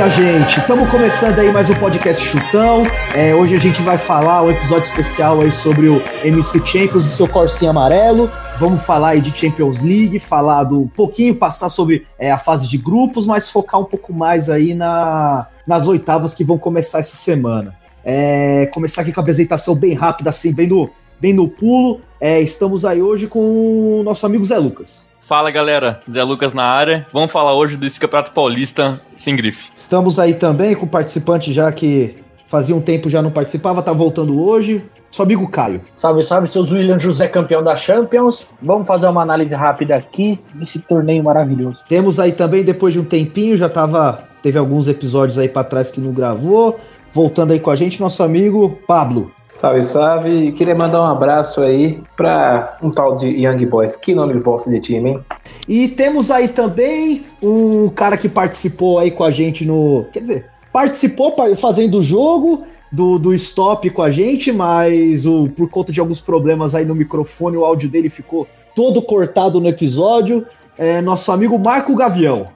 minha gente? Estamos começando aí mais um podcast Chutão. É, hoje a gente vai falar um episódio especial aí sobre o MC Champions e seu corsinho amarelo. Vamos falar aí de Champions League, falar do um pouquinho, passar sobre é, a fase de grupos, mas focar um pouco mais aí na, nas oitavas que vão começar essa semana. É, começar aqui com a apresentação bem rápida, assim, bem no, bem no pulo. É, estamos aí hoje com o nosso amigo Zé Lucas. Fala galera, Zé Lucas na área. Vamos falar hoje desse Campeonato Paulista sem grife. Estamos aí também com o participante já que fazia um tempo já não participava, tá voltando hoje. Seu amigo Caio. Salve, salve, seus William José, campeão da Champions. Vamos fazer uma análise rápida aqui desse torneio maravilhoso. Temos aí também, depois de um tempinho, já tava. Teve alguns episódios aí para trás que não gravou. Voltando aí com a gente, nosso amigo Pablo. Salve, salve. Queria mandar um abraço aí para um tal de Young Boys. Que nome de bosta de time, hein? E temos aí também um cara que participou aí com a gente no. Quer dizer, participou fazendo o jogo do, do stop com a gente, mas o, por conta de alguns problemas aí no microfone, o áudio dele ficou todo cortado no episódio. É nosso amigo Marco Gavião.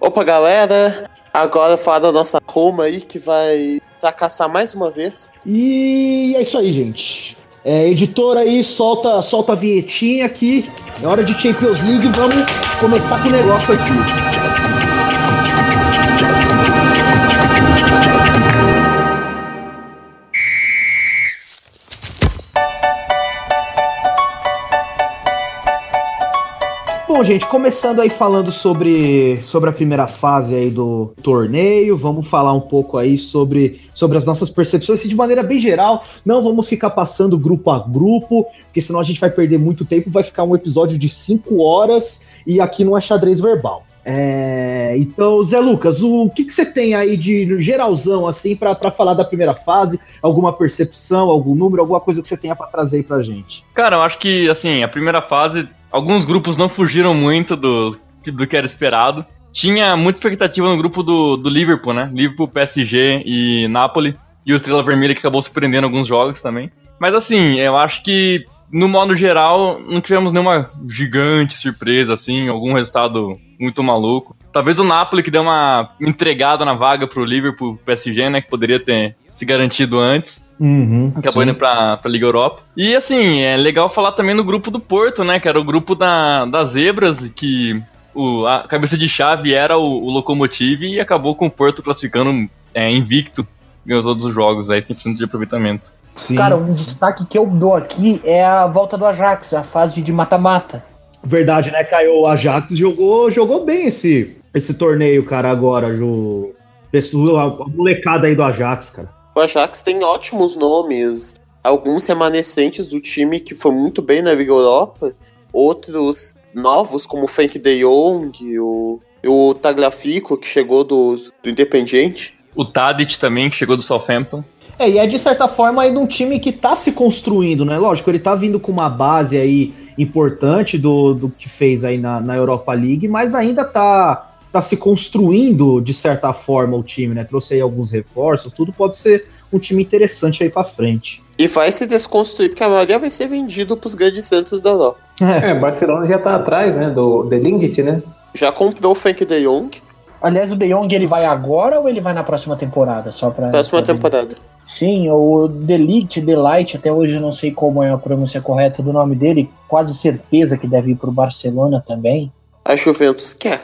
Opa, galera! Agora falar da nossa Roma aí, que vai fracassar mais uma vez. E é isso aí, gente. É, editor aí, solta, solta a vinhetinha aqui. É hora de Champions League, vamos começar com o negócio aqui. Bom, gente, começando aí falando sobre, sobre a primeira fase aí do torneio, vamos falar um pouco aí sobre, sobre as nossas percepções, assim, de maneira bem geral. Não vamos ficar passando grupo a grupo, porque senão a gente vai perder muito tempo, vai ficar um episódio de cinco horas e aqui não é xadrez verbal. É, então, Zé Lucas, o que, que você tem aí de geralzão, assim, para falar da primeira fase? Alguma percepção, algum número, alguma coisa que você tenha para trazer pra gente? Cara, eu acho que, assim, a primeira fase, alguns grupos não fugiram muito do, do que era esperado. Tinha muita expectativa no grupo do, do Liverpool, né? Liverpool, PSG e Napoli. E o Estrela Vermelha que acabou surpreendendo alguns jogos também. Mas assim, eu acho que no modo geral, não tivemos nenhuma gigante surpresa, assim, algum resultado muito maluco. Talvez o Napoli que deu uma entregada na vaga pro Liverpool, PSG, né, que poderia ter se garantido antes. Uhum, acabou sim. indo pra, pra Liga Europa. E assim, é legal falar também no grupo do Porto, né, que era o grupo da, das zebras, que o, a cabeça de chave era o, o Locomotive e acabou com o Porto classificando é, invicto em todos os jogos, aí, 100% de aproveitamento. Sim. Cara, um destaque que eu dou aqui é a volta do Ajax, a fase de mata-mata. Verdade, né, Caio? O Ajax jogou, jogou bem esse, esse torneio, cara, agora. Jo... A molecada aí do Ajax, cara. O Ajax tem ótimos nomes. Alguns remanescentes do time que foi muito bem na Liga Europa. Outros novos, como o Frank de Jong, o, o Tagliafico, que chegou do, do Independiente. O Tadic também, que chegou do Southampton. É, e é de certa forma aí de um time que tá se construindo, né? Lógico, ele tá vindo com uma base aí importante do, do que fez aí na, na Europa League, mas ainda tá, tá se construindo de certa forma o time, né? Trouxe aí alguns reforços, tudo pode ser um time interessante aí para frente. E vai se desconstruir, porque a maioria vai ser vendido pros grandes centros da Europa. É, o Barcelona já tá atrás, né? Do The Lingit, né? Já comprou o Frank de Jong. Aliás, o De Jong ele vai agora ou ele vai na próxima temporada? Só pra, próxima pra temporada. Sim, o Delict, Delight, até hoje eu não sei como é a pronúncia correta do nome dele, quase certeza que deve ir pro Barcelona também. A Juventus quer.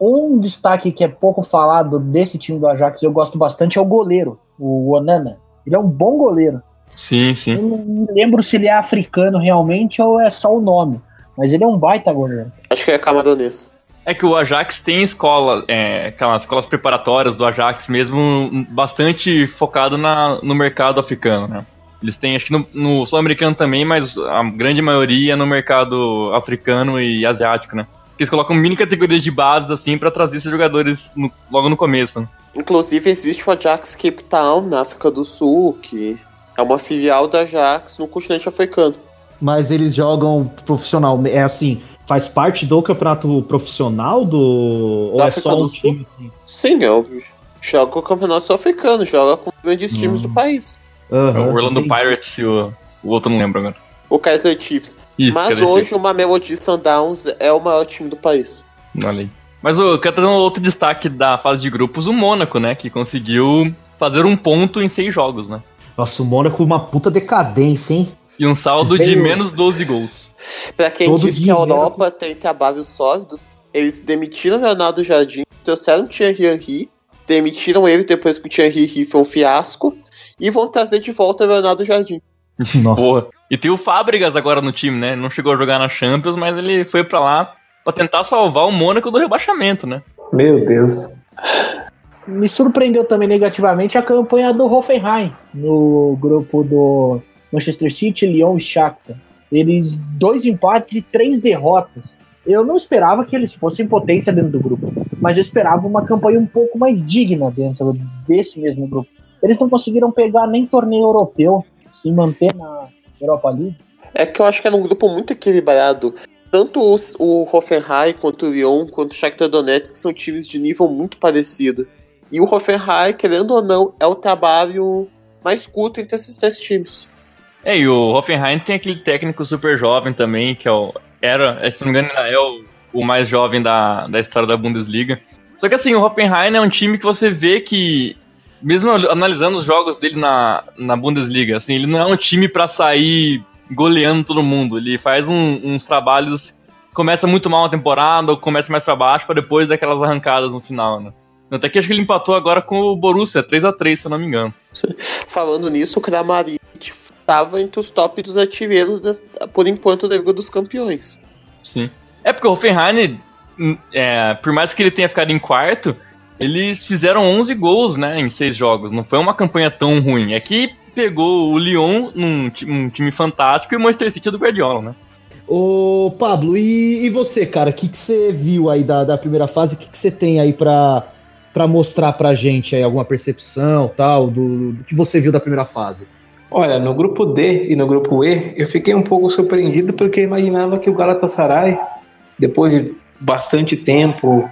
Um destaque que é pouco falado desse time do Ajax, eu gosto bastante, é o goleiro, o Onana. Ele é um bom goleiro. Sim, sim. Eu não lembro se ele é africano realmente ou é só o nome, mas ele é um baita goleiro. Acho que é camaronês. É que o Ajax tem escola, é, aquelas escolas preparatórias do Ajax mesmo, bastante focado na, no mercado africano, né? Eles têm, acho que no, no sul-americano também, mas a grande maioria no mercado africano e asiático, né? Que eles colocam mini categorias de bases, assim, para trazer esses jogadores no, logo no começo. Inclusive, existe o Ajax Cape Town, na África do Sul, que é uma filial do Ajax no continente africano. Mas eles jogam profissional, é assim, faz parte do campeonato profissional do. Ou Da é África só do um Sul? time assim? Sim, eu joga o campeonato sul-africano, joga com grandes times do país. Aham, o Orlando entendi. Pirates e o, o outro não lembro agora. O Kaiser Chiefs. Isso, Mas hoje o Mamelody Sundowns é o maior time do país. Olha aí. Mas eu quero trazer um outro destaque da fase de grupos, o Mônaco, né? Que conseguiu fazer um ponto em seis jogos, né? Nossa, o Mônaco uma puta decadência, hein? E um saldo de menos 12 gols. Pra quem Todo diz que a Europa tem trabalhos sólidos, eles demitiram o Leonardo Jardim, trouxeram o Thierry Henry, demitiram ele depois que o Thierry Henry foi um fiasco, e vão trazer de volta o Leonardo Jardim. Nossa. Porra. E tem o Fábricas agora no time, né? Não chegou a jogar na Champions, mas ele foi pra lá pra tentar salvar o Mônaco do rebaixamento, né? Meu Deus. Me surpreendeu também negativamente a campanha do Hoffenheim no grupo do Manchester City, Lyon e Shakhtar. Eles dois empates e três derrotas. Eu não esperava que eles fossem potência dentro do grupo, mas eu esperava uma campanha um pouco mais digna dentro desse mesmo grupo. Eles não conseguiram pegar nem torneio europeu, se manter na Europa League. É que eu acho que era um grupo muito equilibrado. Tanto os- o Hoffenheim, quanto o Lyon, quanto o Shakhtar Donetsk são times de nível muito parecido. E o Hoffenheim, querendo ou não, é o trabalho mais curto entre esses três times. É, e o Hoffenheim tem aquele técnico super jovem também, que é o. Era, se não me engano, é o, o mais jovem da, da história da Bundesliga. Só que assim, o Hoffenheim é um time que você vê que, mesmo analisando os jogos dele na, na Bundesliga, assim, ele não é um time pra sair goleando todo mundo. Ele faz um- uns trabalhos. Começa muito mal a temporada, ou começa mais pra baixo, pra depois dar aquelas arrancadas no final, né? Até que acho que ele empatou agora com o Borussia, 3 a 3 se eu não me engano. Falando nisso, o Kramaric estava entre os top dos artilheiros, des- por enquanto, da Liga dos Campeões. Sim. É porque o Hoffenheim, é, por mais que ele tenha ficado em quarto, eles fizeram 11 gols, né, em seis jogos. Não foi uma campanha tão ruim. É que pegou o Lyon num um time fantástico e o Manchester City do Guardiola, né? Ô, Pablo, e, e você, cara? O que, que você viu aí da, da primeira fase? O que, que você tem aí pra, pra mostrar pra gente aí? Alguma percepção, tal, do, do que você viu da primeira fase? Olha, no grupo D e no grupo E, eu fiquei um pouco surpreendido porque eu imaginava que o Galatasaray, depois de bastante tempo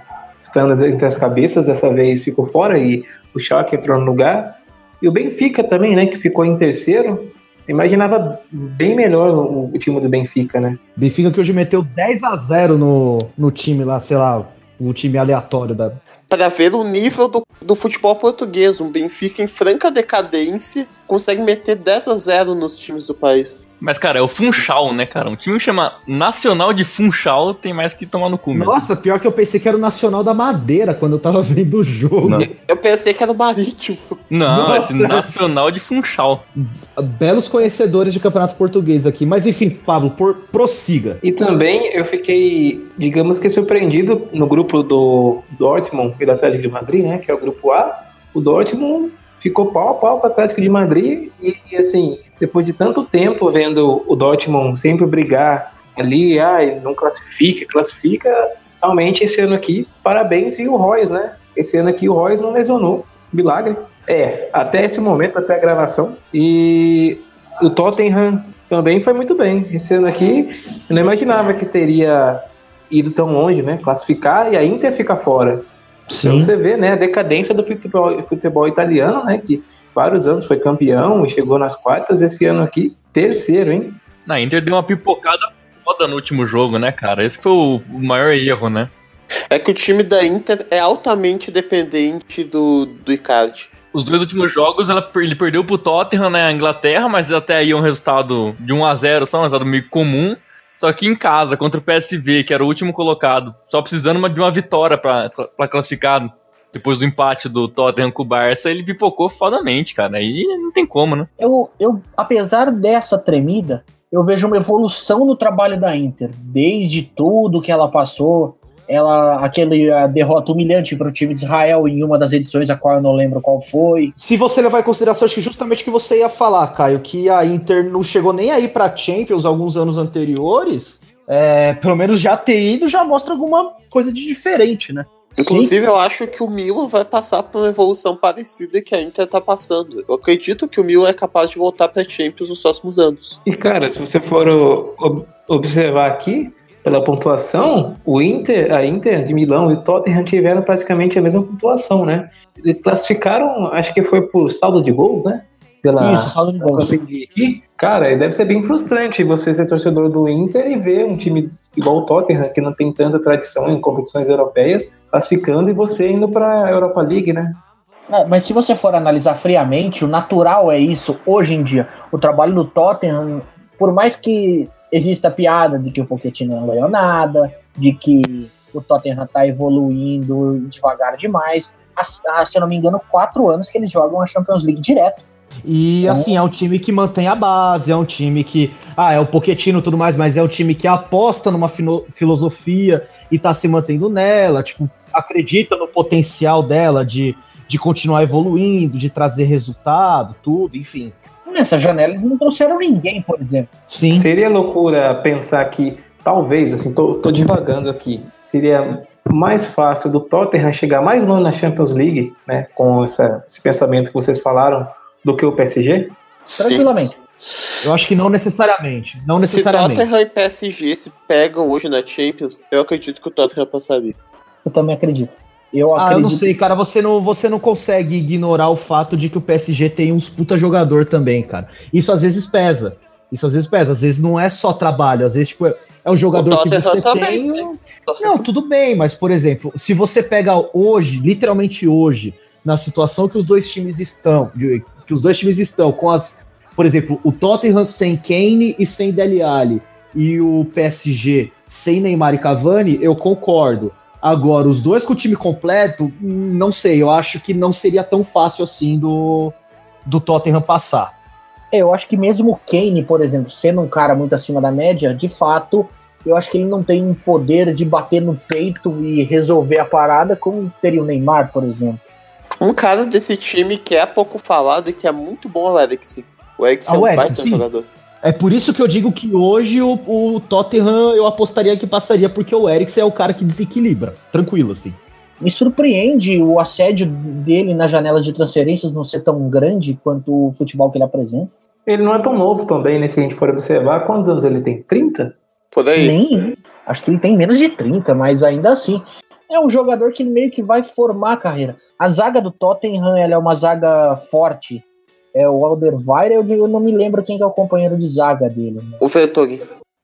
estando entre as cabeças, dessa vez ficou fora e o Schalke entrou no lugar. E o Benfica também, né, que ficou em terceiro. Eu imaginava bem melhor o, o time do Benfica, né? Benfica que hoje meteu 10 a 0 no, no time lá, sei lá, o time aleatório da. Para ver o nível do, do futebol português, um Benfica em franca decadência consegue meter 10 a 0 nos times do país. Mas, cara, é o Funchal, né, cara? Um time chama Nacional de Funchal tem mais que tomar no cu, mesmo. Nossa, pior que eu pensei que era o Nacional da Madeira quando eu tava vendo o jogo. Não. Eu pensei que era o Marítimo. Não, Nossa. esse Nacional de Funchal. Belos conhecedores de campeonato português aqui. Mas enfim, Pablo, por, prossiga. E também eu fiquei, digamos que surpreendido no grupo do Dortmund e do Atlético de Madrid, né? Que é o grupo A. O Dortmund ficou pau a pau com o Atlético de Madrid e, e, assim, depois de tanto tempo vendo o Dortmund sempre brigar ali, ai, não classifica, classifica, realmente esse ano aqui, parabéns e o Royce, né? Esse ano aqui o Royce não lesionou, milagre. É, até esse momento, até a gravação. E o Tottenham também foi muito bem. Esse ano aqui, eu não imaginava que teria ido tão longe, né? Classificar e a Inter ficar fora. Então você vê, né, a decadência do futebol, futebol italiano, né? Que vários anos foi campeão e chegou nas quartas. Esse ano aqui, terceiro, hein? Na Inter deu uma pipocada foda no último jogo, né, cara? Esse foi o maior erro, né? É que o time da Inter é altamente dependente do, do Icardi. Os dois últimos jogos ela, ele perdeu pro Tottenham na Inglaterra, mas até aí é um resultado de 1 a 0 só um resultado meio comum. Só que em casa, contra o PSV, que era o último colocado, só precisando de uma vitória pra classificar. Depois do empate do Tottenham com o Barça, ele pipocou fodamente, cara. Aí não tem como, né? Eu, eu, apesar dessa tremida, eu vejo uma evolução no trabalho da Inter. Desde tudo que ela passou, ela aquele a derrota humilhante para o time de Israel em uma das edições, a qual eu não lembro qual foi. Se você levar em consideração, acho que justamente o que você ia falar, Caio, que a Inter não chegou nem aí pra Champions alguns anos anteriores, é, pelo menos já ter ido já mostra alguma coisa de diferente, né? Inclusive, eu acho que o Milan vai passar por uma evolução parecida que a Inter tá passando. Eu acredito que o Milan é capaz de voltar pra Champions nos próximos anos. E cara, se você for observar aqui, pela pontuação, o Inter, a Inter de Milão e o Tottenham tiveram praticamente a mesma pontuação, né? Eles classificaram, acho que foi por saldo de gols, né? Pela, Isso, saldo de gols. aqui. Cara, deve ser bem frustrante você ser torcedor do Inter e ver um time igual o Tottenham, que não tem tanta tradição em competições europeias, classificando e você indo para a Europa League, né? Mas se você for analisar friamente, o natural é isso hoje em dia. O trabalho do Tottenham, por mais que exista a piada de que o Pochettino não ganhou nada, de que o Tottenham está evoluindo devagar demais. Há, se eu não me engano, quatro anos que eles jogam a Champions League direto. E então, assim, é um time que mantém a base, é um time que. Ah, é o Pochettino e tudo mais, mas é um time que aposta numa filosofia e tá se mantendo nela, tipo, acredita no potencial dela de de continuar evoluindo, de trazer resultado, tudo, enfim. Nessa janela eles não trouxeram ninguém, por exemplo. Sim. Seria loucura pensar que talvez, assim, tô, tô divagando aqui, seria mais fácil do Tottenham chegar mais longe na Champions League, né, com essa, esse pensamento que vocês falaram, do que o PSG? Sim. Tranquilamente. Eu acho que não necessariamente. Não necessariamente. Se Tottenham e PSG se pegam hoje na Champions, eu acredito que o Tottenham passaria. Eu também acredito. Eu ah, eu não sei, cara. Você não, você não consegue ignorar o fato de que o PSG tem uns puta jogador também, cara. Isso às vezes pesa. Isso às vezes pesa. Às vezes não é só trabalho. Às vezes, tipo, é um jogador que você também, tem. Né? Não, tudo bem, mas, por exemplo, se você pega hoje, literalmente hoje, na situação que os dois times estão, que os dois times estão com as. Por exemplo, o Tottenham sem Kane e sem Dele Alli e o PSG sem Neymar e Cavani, eu concordo. Agora, os dois com o time completo, não sei, eu acho que não seria tão fácil assim do, do Tottenham passar. É, eu acho que mesmo o Kane, por exemplo, sendo um cara muito acima da média, de fato, eu acho que ele não tem um poder de bater no peito e resolver a parada como teria o Neymar, por exemplo. Um cara desse time que é pouco falado e que é muito bom é o Eriksen. O Eriksen é um baita jogador. É por isso que eu digo que hoje o, o Tottenham eu apostaria que passaria, porque o Eriksen é o cara que desequilibra. Tranquilo, assim. Me surpreende o assédio dele na janela de transferências não ser tão grande quanto o futebol que ele apresenta. Ele não é tão novo também, né? Se a gente for observar, quantos anos ele tem? 30? Por aí. Nem. Acho que ele tem menos de 30, mas ainda assim. É um jogador que meio que vai formar a carreira. A zaga do Tottenham ela é uma zaga forte, é o Alderweireld, eu não me lembro quem é o companheiro de zaga dele. Né? O Vertonghen.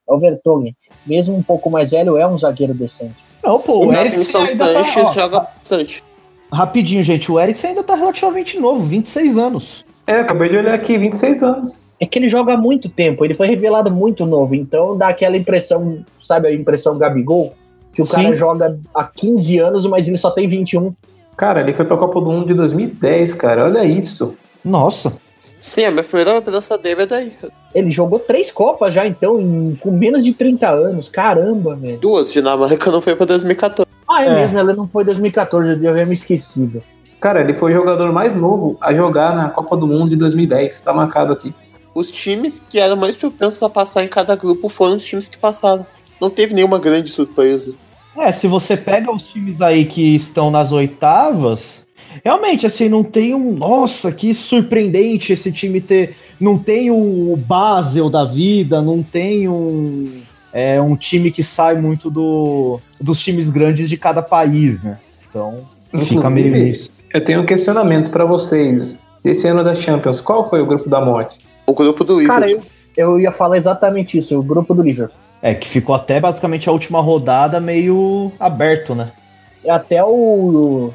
É o Vertonghen. Mesmo um pouco mais velho, é um zagueiro decente. Não, pô, o, o Eriksen Sanches tá, joga bastante. Rapidinho, gente, o Eriksen ainda tá relativamente novo, 26 anos. É, acabei de olhar aqui, 26 anos. É que ele joga há muito tempo, ele foi revelado muito novo, então dá aquela impressão, sabe a impressão Gabigol? Que o Sim. cara joga há 15 anos, mas ele só tem 21. Cara, ele foi pra Copa do Mundo de 2010, cara, olha isso. Nossa. Sim, a minha primeira lembrança dele é daí. Ele jogou três Copas já, então, em, com menos de 30 anos. Caramba, velho. Duas, Dinamarca não foi pra 2014. Ah, é, é. mesmo, ela não foi 2014, eu havia me esquecido. Cara, ele foi o jogador mais novo a jogar na Copa do Mundo de 2010, tá marcado aqui. Os times que eram mais propensos a passar em cada grupo foram os times que passaram. Não teve nenhuma grande surpresa. É, se você pega os times aí que estão nas oitavas, realmente, assim, não tem um. Nossa, que surpreendente esse time ter. Não tem o Basel da vida, não tem um. É um time que sai muito do, dos times grandes de cada país, né? Então, Inclusive, fica meio isso. Eu tenho um questionamento para vocês. Esse ano da Champions, qual foi o grupo da morte? O grupo do Liverpool. Cara, eu, eu ia falar exatamente isso, o grupo do Liverpool. É, que ficou até basicamente a última rodada meio aberto, né? Até o,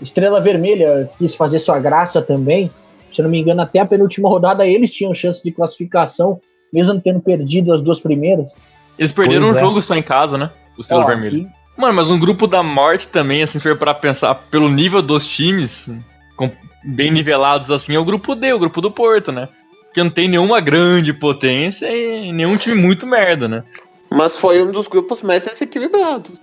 Estrela Vermelha quis fazer sua graça também. Se não me engano, até a penúltima rodada eles tinham chance de classificação, mesmo tendo perdido as duas primeiras. Eles perderam pois um é. jogo só em casa, né? O Estrela Vermelha. E... Mano, mas um grupo da morte também, assim, se for pra pensar pelo nível dos times, com, bem nivelados assim, é o grupo D, o grupo do Porto, né? Que não tem nenhuma grande potência e nenhum time muito merda, né? Mas foi um dos grupos mais desequilibrados.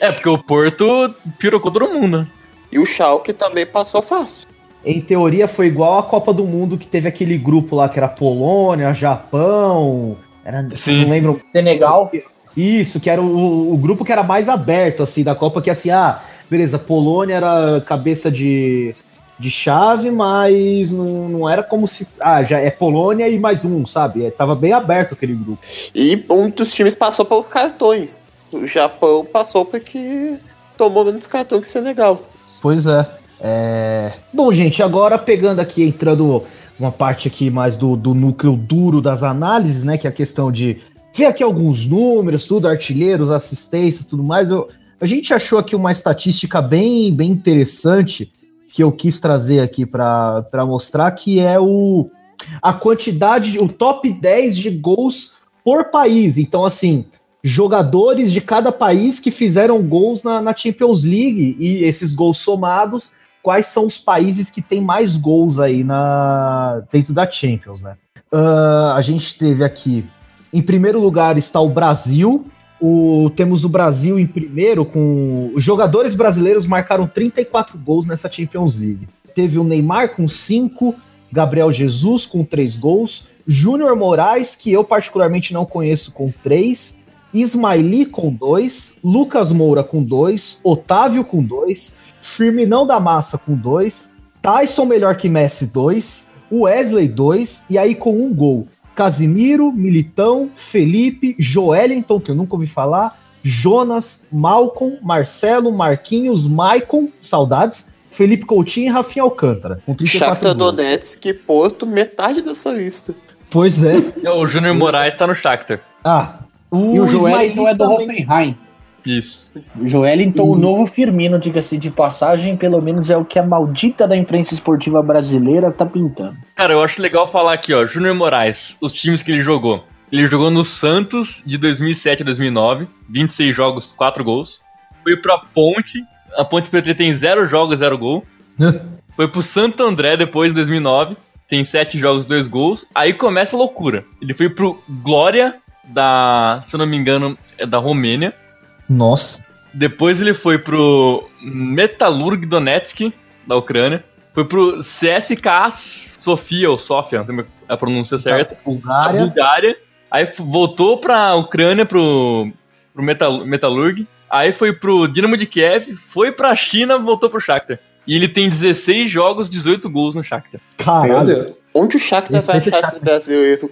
É, porque o Porto pirocou todo mundo, né? E o Schalke também passou fácil. Em teoria foi igual a Copa do Mundo que teve aquele grupo lá que era Polônia, Japão, era, Sim. não lembro. Senegal. Isso, que era o, o, grupo que era mais aberto assim da Copa, que assim, ah, beleza, Polônia era cabeça de, de chave, mas não, não era como se. Ah, já é Polônia e mais um, sabe? É, tava bem aberto aquele grupo. E um dos times passou pelos cartões. O Japão passou porque tomou menos cartão que Senegal. Pois é. é. Bom, gente, agora pegando aqui, entrando uma parte aqui mais do, do núcleo duro das análises, né? Que é a questão de ver aqui alguns números, tudo, artilheiros, assistências, tudo mais. Eu, a gente achou aqui uma estatística bem, bem interessante que eu quis trazer aqui para mostrar, que é o a quantidade, o top 10 de gols por país. Então, assim, jogadores de cada país que fizeram gols na, na Champions League e esses gols somados, quais são os países que têm mais gols aí na dentro da Champions, né? Uh, a gente teve aqui, em primeiro lugar está o Brasil, o, temos o Brasil em primeiro, com os jogadores brasileiros marcaram 34 gols nessa Champions League. Teve o Neymar com 5, Gabriel Jesus com 3 gols, Júnior Moraes, que eu particularmente não conheço, com 3, Ismaili com 2, Lucas Moura com 2, Otávio com 2, Firminão da Massa com 2, Tyson melhor que Messi 2, Wesley 2, e aí com um gol. Casimiro, Militão, Felipe, Joelinton, que eu nunca ouvi falar, Jonas, Malcolm, Marcelo, Marquinhos, Maicon, saudades, Felipe Coutinho e Rafinha Alcântara. Com 34 Shakhtar Donetsk e Porto, metade dessa lista. Pois é. o Júnior Moraes tá no Shakhtar. Ah. O e o Joelinton é do Hoffenheim. Isso. Joelinton, o novo Firmino, diga-se de passagem, pelo menos é o que a maldita da imprensa esportiva brasileira tá pintando. Cara, eu acho legal falar aqui, ó, Júnior Moraes, os times que ele jogou. Ele jogou no Santos de 2007 a 2009, 26 jogos, 4 gols. Foi pra Ponte, a Ponte Preta tem 0 jogos, 0 gol. Foi pro Santo André depois, em 2009, tem 7 jogos, 2 gols. Aí começa a loucura. Ele foi pro Glória, da, se eu não me engano, é da Romênia. Nossa. Depois ele foi pro Metalurg Donetsk, da Ucrânia. Foi pro CSKA Sofia, ou Sofia, não tem a pronúncia certa. Bulgária. A Bulgária. Aí voltou pra Ucrânia, pro, pro Metal, Metalurg. Aí foi pro Dinamo de Kiev, foi pra China, voltou pro Shakhtar. E ele tem 16 jogos, 18 gols no Shakhtar. Caralho. Onde o Shakhtar vai achar esse brasileiro?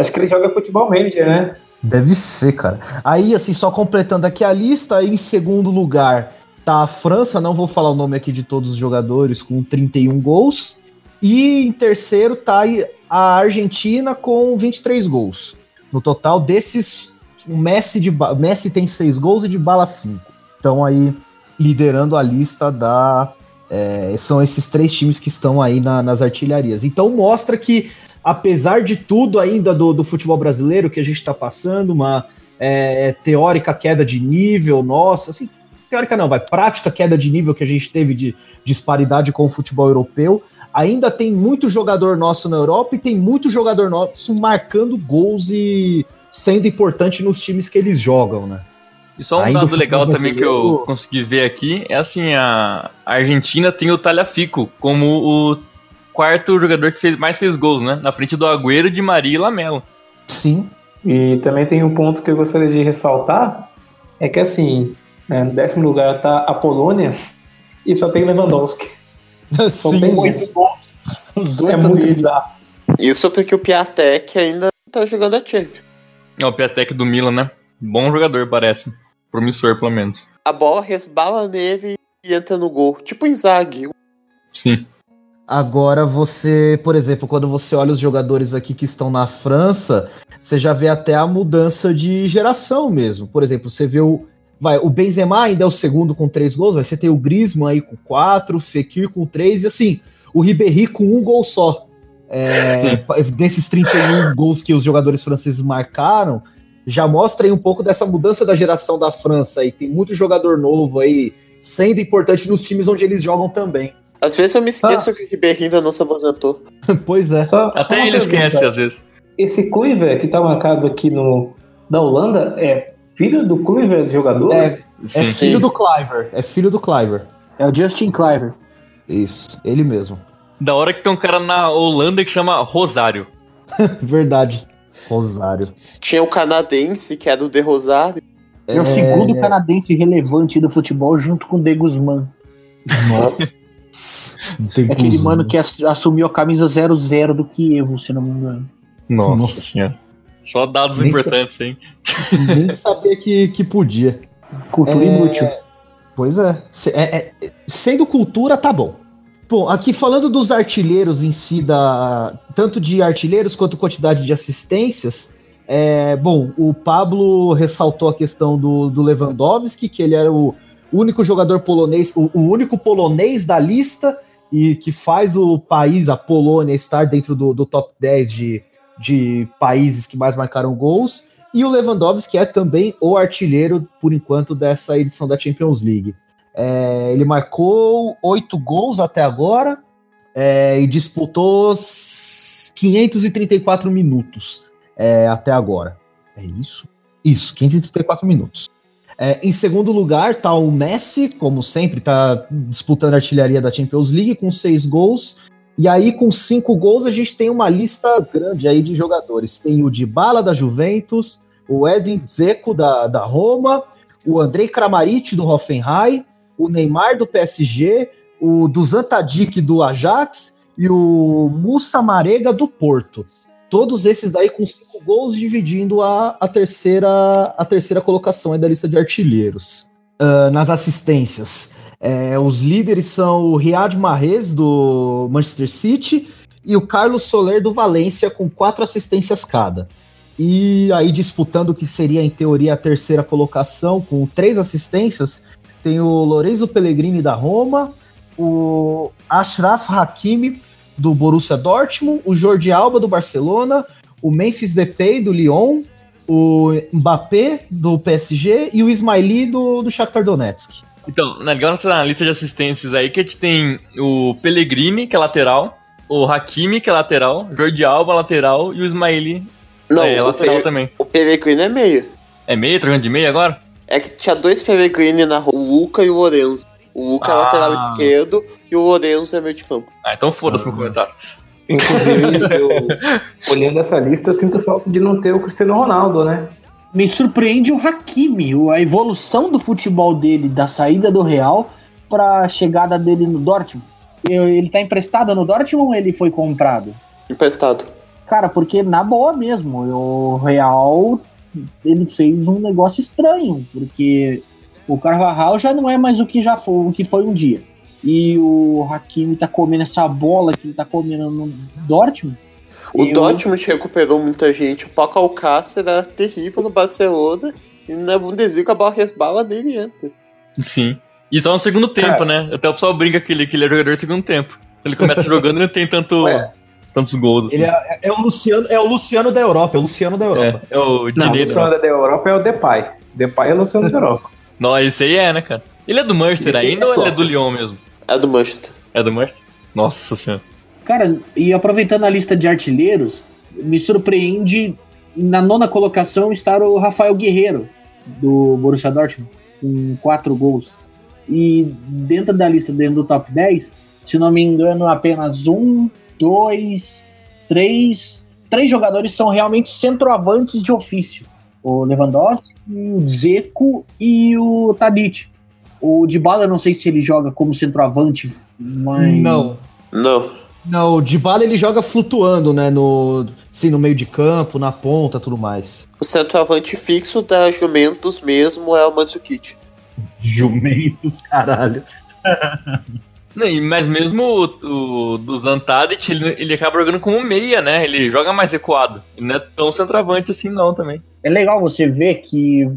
Acho que ele joga futebol manager, né? Deve ser, cara. Aí, assim, só completando aqui a lista, aí em segundo lugar tá a França, não vou falar o nome aqui de todos os jogadores, com 31 gols. E em terceiro tá a Argentina com 23 gols. No total desses, o Messi, de, Messi tem 6 gols e de bala 5. Então aí, liderando a lista da... É, são esses três times que estão aí na, nas artilharias. Então mostra que apesar de tudo ainda do, do futebol brasileiro que a gente está passando, uma é, teórica queda de nível nossa, assim, teórica não, vai, prática queda de nível que a gente teve de disparidade com o futebol europeu, ainda tem muito jogador nosso na Europa e tem muito jogador nosso marcando gols e sendo importante nos times que eles jogam, né? E só um Ainda dado legal também que eu consegui ver aqui é assim, a Argentina tem o Talhafico como o quarto jogador que fez, mais fez gols, né? Na frente do Agüero, de Maria e Lamelo. Sim. E também tem um ponto que eu gostaria de ressaltar, é que assim, né, no décimo lugar está a Polônia e só tem Lewandowski. só tem oito gols. Os dois é muito bizarro. Isso porque o Piatek ainda tá jogando a Champions. É o Piatek do Milan, né? Bom jogador, parece. Promissor, pelo menos. A bola resbala nele e entra no gol. Tipo o Inzaghi. Sim. Agora você, por exemplo, quando você olha os jogadores aqui que estão na França, você já vê até a mudança de geração mesmo. Por exemplo, você vê o vai, o Benzema ainda é o segundo com três gols, vai você tem o Griezmann aí com quatro, o Fekir com três e assim, o Ribéry com um gol só. É, desses 31 gols que os jogadores franceses marcaram, já mostra aí um pouco dessa mudança da geração da França aí. Tem muito jogador novo aí, sendo importante nos times onde eles jogam também. Às vezes eu me esqueço ah. que o Ribeirinho ainda não se aposentou. pois é. Só, Até só ele esquece às vezes. Esse Kluivert que tá marcado aqui no, da Holanda é filho do Kluivert, jogador? É, é filho do Cliver. É filho do Cliver. É o Justin Cliver. Isso, ele mesmo. Da hora que tem um cara na Holanda que chama Rosário. Verdade. Rosário. Tinha o canadense, que era o De Rosário. É, é o segundo canadense relevante do futebol junto com o De Guzman. Nossa. É aquele mano que assumiu a camisa 00 do Kievo, se não me engano. Nossa, Nossa. senhora. Só dados nem importantes, hein? Nem sabia que, que podia. Cultura é... inútil. Pois é. é, é. Sendo cultura, tá bom. Bom, aqui falando dos artilheiros em si, da, tanto de artilheiros quanto quantidade de assistências, É, bom, o Pablo ressaltou a questão do, do Lewandowski, que ele era o único jogador polonês, o, o, único polonês da lista e que faz o país, a Polônia, estar dentro do, do top 10 de, de países que mais marcaram gols. E o Lewandowski é também o artilheiro, por enquanto, dessa edição da Champions League. É, ele marcou oito gols até agora é, e disputou 534 minutos é, até agora. É isso? Isso, 534 minutos. É, em segundo lugar está o Messi, como sempre, está disputando a artilharia da Champions League com seis gols. E aí, com cinco gols, a gente tem uma lista grande aí de jogadores. Tem o Dybala da Juventus, o Edin Dzeko da, da Roma, o Andrei Kramaric do Hoffenheim, o Neymar do PSG, o Dusan Tadic do Ajax e o Musa Marega do Porto. Todos esses daí com cinco gols, dividindo a, a, terceira, a terceira colocação da lista de artilheiros. Uh, nas assistências, é, os líderes são o Riyad Mahrez, do Manchester City, e o Carlos Soler, do Valência, com quatro assistências cada. E aí, disputando o que seria, em teoria, a terceira colocação, com três assistências, tem o Lorenzo Pellegrini, da Roma, o Ashraf Hakimi, do Borussia Dortmund, o Jordi Alba do Barcelona, o Memphis Depay do Lyon, o Mbappé do PSG e o Ismaili do, do Shakhtar Donetsk. Então, na legal nessa lista de assistências aí que a gente tem o Pellegrini, que é lateral, o Hakimi, que é lateral, Jordi Alba, lateral, e o Ismaili Não, é o lateral Pe- também. O Pellegrini é meio. É meio, trocando de meio agora? É que tinha dois Pellegrini na rua, o Luca e o Lorenzo. O Luca é Ah. lateral esquerdo e o Lorenzo é meio de campo. Ah, então foda-se meu comentário. Inclusive, eu, olhando essa lista, eu sinto falta de não ter o Cristiano Ronaldo, né? Me surpreende o Hakimi, a evolução do futebol dele, da saída do Real para a chegada dele no Dortmund. Eu- Ele tá emprestado no Dortmund ou ele foi comprado? Emprestado. Cara, porque na boa mesmo, o Real ele fez um negócio estranho, porque o Carvajal já não é mais o que já foi, o que foi um dia. E o Hakimi tá comendo essa bola que ele tá comendo no Dortmund. O Eu- Dortmund recuperou muita gente. O Paco Alcácer era terrível no Barcelona. E na Bundesliga a bola resbala dele e entra. Sim. E só no segundo tempo, né? Até o pessoal brinca que ele, que ele é jogador de segundo tempo. Ele começa jogando e não tem tanto, Ué. tantos gols, assim. Ele é, é o Luciano, é o Luciano da Europa, é o Luciano da Europa. É, é o Não, o. Luciano da Europa é o Depay. Depay é o Luciano da Europa. Não, esse aí é, né, cara? Ele é do Manchester Esse aí ainda é ou ele é do Lyon mesmo? É do Manchester. É do Manchester? Nossa senhora. Cara, e aproveitando a lista de artilheiros, me surpreende na nona colocação estar o Rafael Guerreiro, do Borussia Dortmund, com quatro gols. E dentro da lista, dentro do top 10, se não me engano, apenas um, dois, três. Três jogadores são realmente centroavantes de ofício. O Lewandowski, o Zeco e o Tadic. O Dybala, não sei se ele joga como centroavante, mas... Não. Não. Não, o Dybala ele joga flutuando, né? No, sim, no meio de campo, na ponta, tudo mais. O centroavante fixo da Juventus mesmo é o Mandzukic. Jumentos, caralho. Não, e- mas mesmo o, o do Zantadic, ele, ele acaba jogando como meia, né? Ele joga mais recuado. Ele não é tão centroavante assim, não, também. é legal você ver que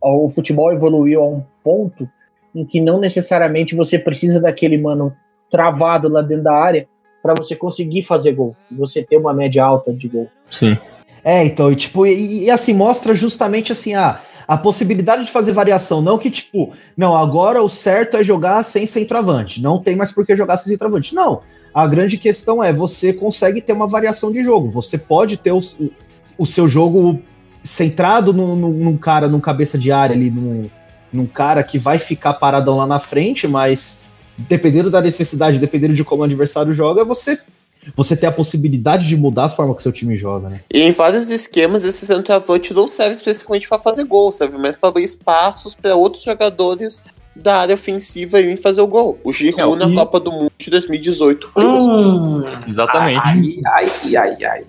o futebol evoluiu a um ponto em que não necessariamente você precisa daquele mano travado lá dentro da área para você conseguir fazer gol, você ter uma média alta de gol. Sim. É, então, e, tipo, e, e assim, mostra justamente assim, a, a possibilidade de fazer variação. Não que, tipo, não, agora o certo é jogar sem centroavante. Não tem mais por que jogar sem centroavante. Não. A grande questão é você consegue ter uma variação de jogo. Você pode ter o, o, o seu jogo centrado num, num, num cara, num cabeça de área ali, num, num cara que vai ficar paradão lá na frente, mas dependendo da necessidade, dependendo de como o adversário joga, você você tem a possibilidade de mudar a forma que seu time joga, né? E em vários esquemas, esse centroavante não serve especificamente para fazer gol, serve mais para abrir espaços para outros jogadores da área ofensiva irem fazer o gol. O Giroud É, na e- Copa do Mundo de 2018 foi isso. Hum, Exatamente. ai, ai, ai, ai.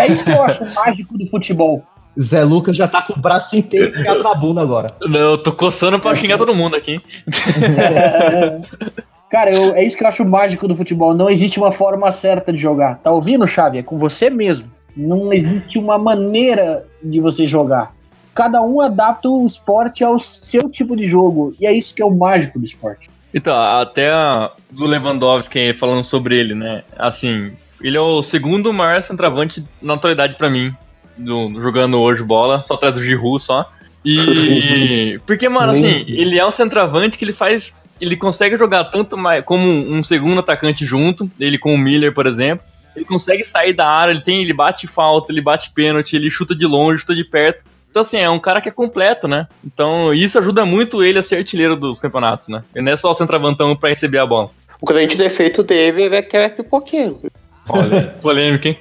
É isso que eu acho mágico do futebol. Zé Lucas já tá com o braço inteiro pegado na bunda agora. Não, eu tô coçando pra xingar todo mundo aqui. Cara, eu- é isso que eu acho mágico do futebol. Não existe uma forma certa de jogar. Tá ouvindo, Xavi? É com você mesmo. Não existe uma maneira de você jogar. Cada um adapta o esporte ao seu tipo de jogo. E é isso que é o mágico do esporte. Então, até a, do Lewandowski falando sobre ele, né? Assim, ele é o segundo maior centroavante na atualidade para mim, do, jogando hoje bola, só atrás do Giroud só. E. Porque, mano, assim, ele é um centroavante que ele faz. Ele consegue jogar tanto mais como um segundo atacante junto, ele com o Miller, por exemplo. Ele consegue sair da área, ele tem, ele bate falta, ele bate pênalti, ele chuta de longe, chuta de perto. Então, assim, é um cara que é completo, né? Então, isso ajuda muito ele a ser artilheiro dos campeonatos, né? Ele não é só o centroavantão pra receber a bola. O grande defeito dele é que é pipoqueiro. Olha, polêmica, hein?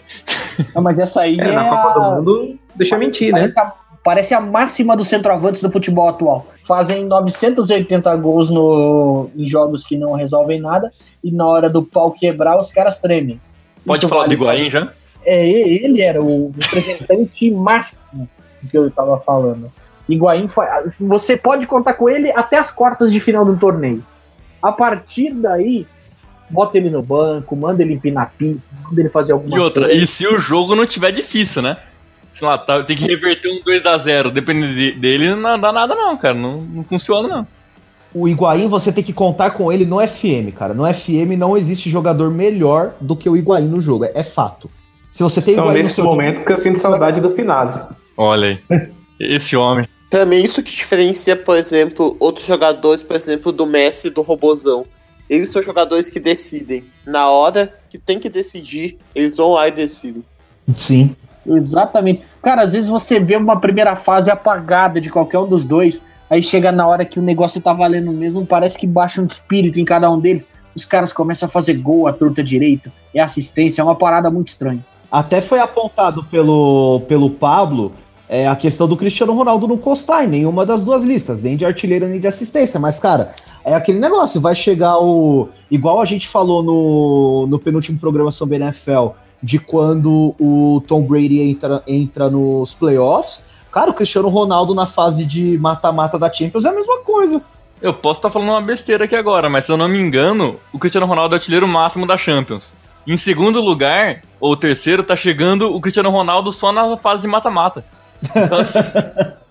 Não, mas essa aí É, é, na Copa do a... Mundo, deixa mentir, né? a, parece a máxima dos centroavantes do futebol atual. Fazem 980 gols no, em jogos que não resolvem nada e na hora do pau quebrar os caras tremem. Pode Isso falar vale do Higuaín já? É, ele era o representante máximo que eu tava falando. Higuaín foi, você pode contar com ele até as quartas de final do torneio. A partir daí, bota ele no banco, manda ele empinar pipa, manda ele fazer alguma E outra, coisa. e se o jogo não tiver difícil, né? Sei lá, tá- tem que reverter um 2x0, dependendo de- dele, não dá nada não, cara. Não, não funciona não. O Higuaín você tem que contar com ele no FM, cara. No FM não existe jogador melhor do que o Higuaín no jogo, é, é fato. Se você tem São Higuaín nesses time- momentos que eu sinto saudade do Finazzi. Olha aí. Esse homem. Também isso que diferencia, por exemplo, outros jogadores, por exemplo, do Messi e do Robozão. Eles são jogadores que decidem. Na hora que tem que decidir, eles vão lá e decidem. Sim. Exatamente. Cara, às vezes você vê uma primeira fase apagada de qualquer um dos dois, aí chega na hora que o negócio tá valendo mesmo, parece que baixa um espírito em cada um deles. Os caras começam a fazer gol à torta direita, é assistência, é uma parada muito estranha. Até foi apontado pelo, pelo Pablo é, a questão do Cristiano Ronaldo não constar em nenhuma das duas listas, nem de artilheiro nem de assistência. Mas, cara, é aquele negócio, vai chegar o. Igual a gente falou no, no penúltimo programa sobre NFL, de quando o Tom Brady entra, entra nos playoffs. Cara, o Cristiano Ronaldo na fase de mata-mata da Champions é a mesma coisa. Eu posso estar falando uma besteira aqui agora, mas se eu não me engano, o Cristiano Ronaldo é o artilheiro máximo da Champions. Em segundo lugar, ou terceiro, tá chegando o Cristiano Ronaldo só na fase de mata-mata. Então, assim,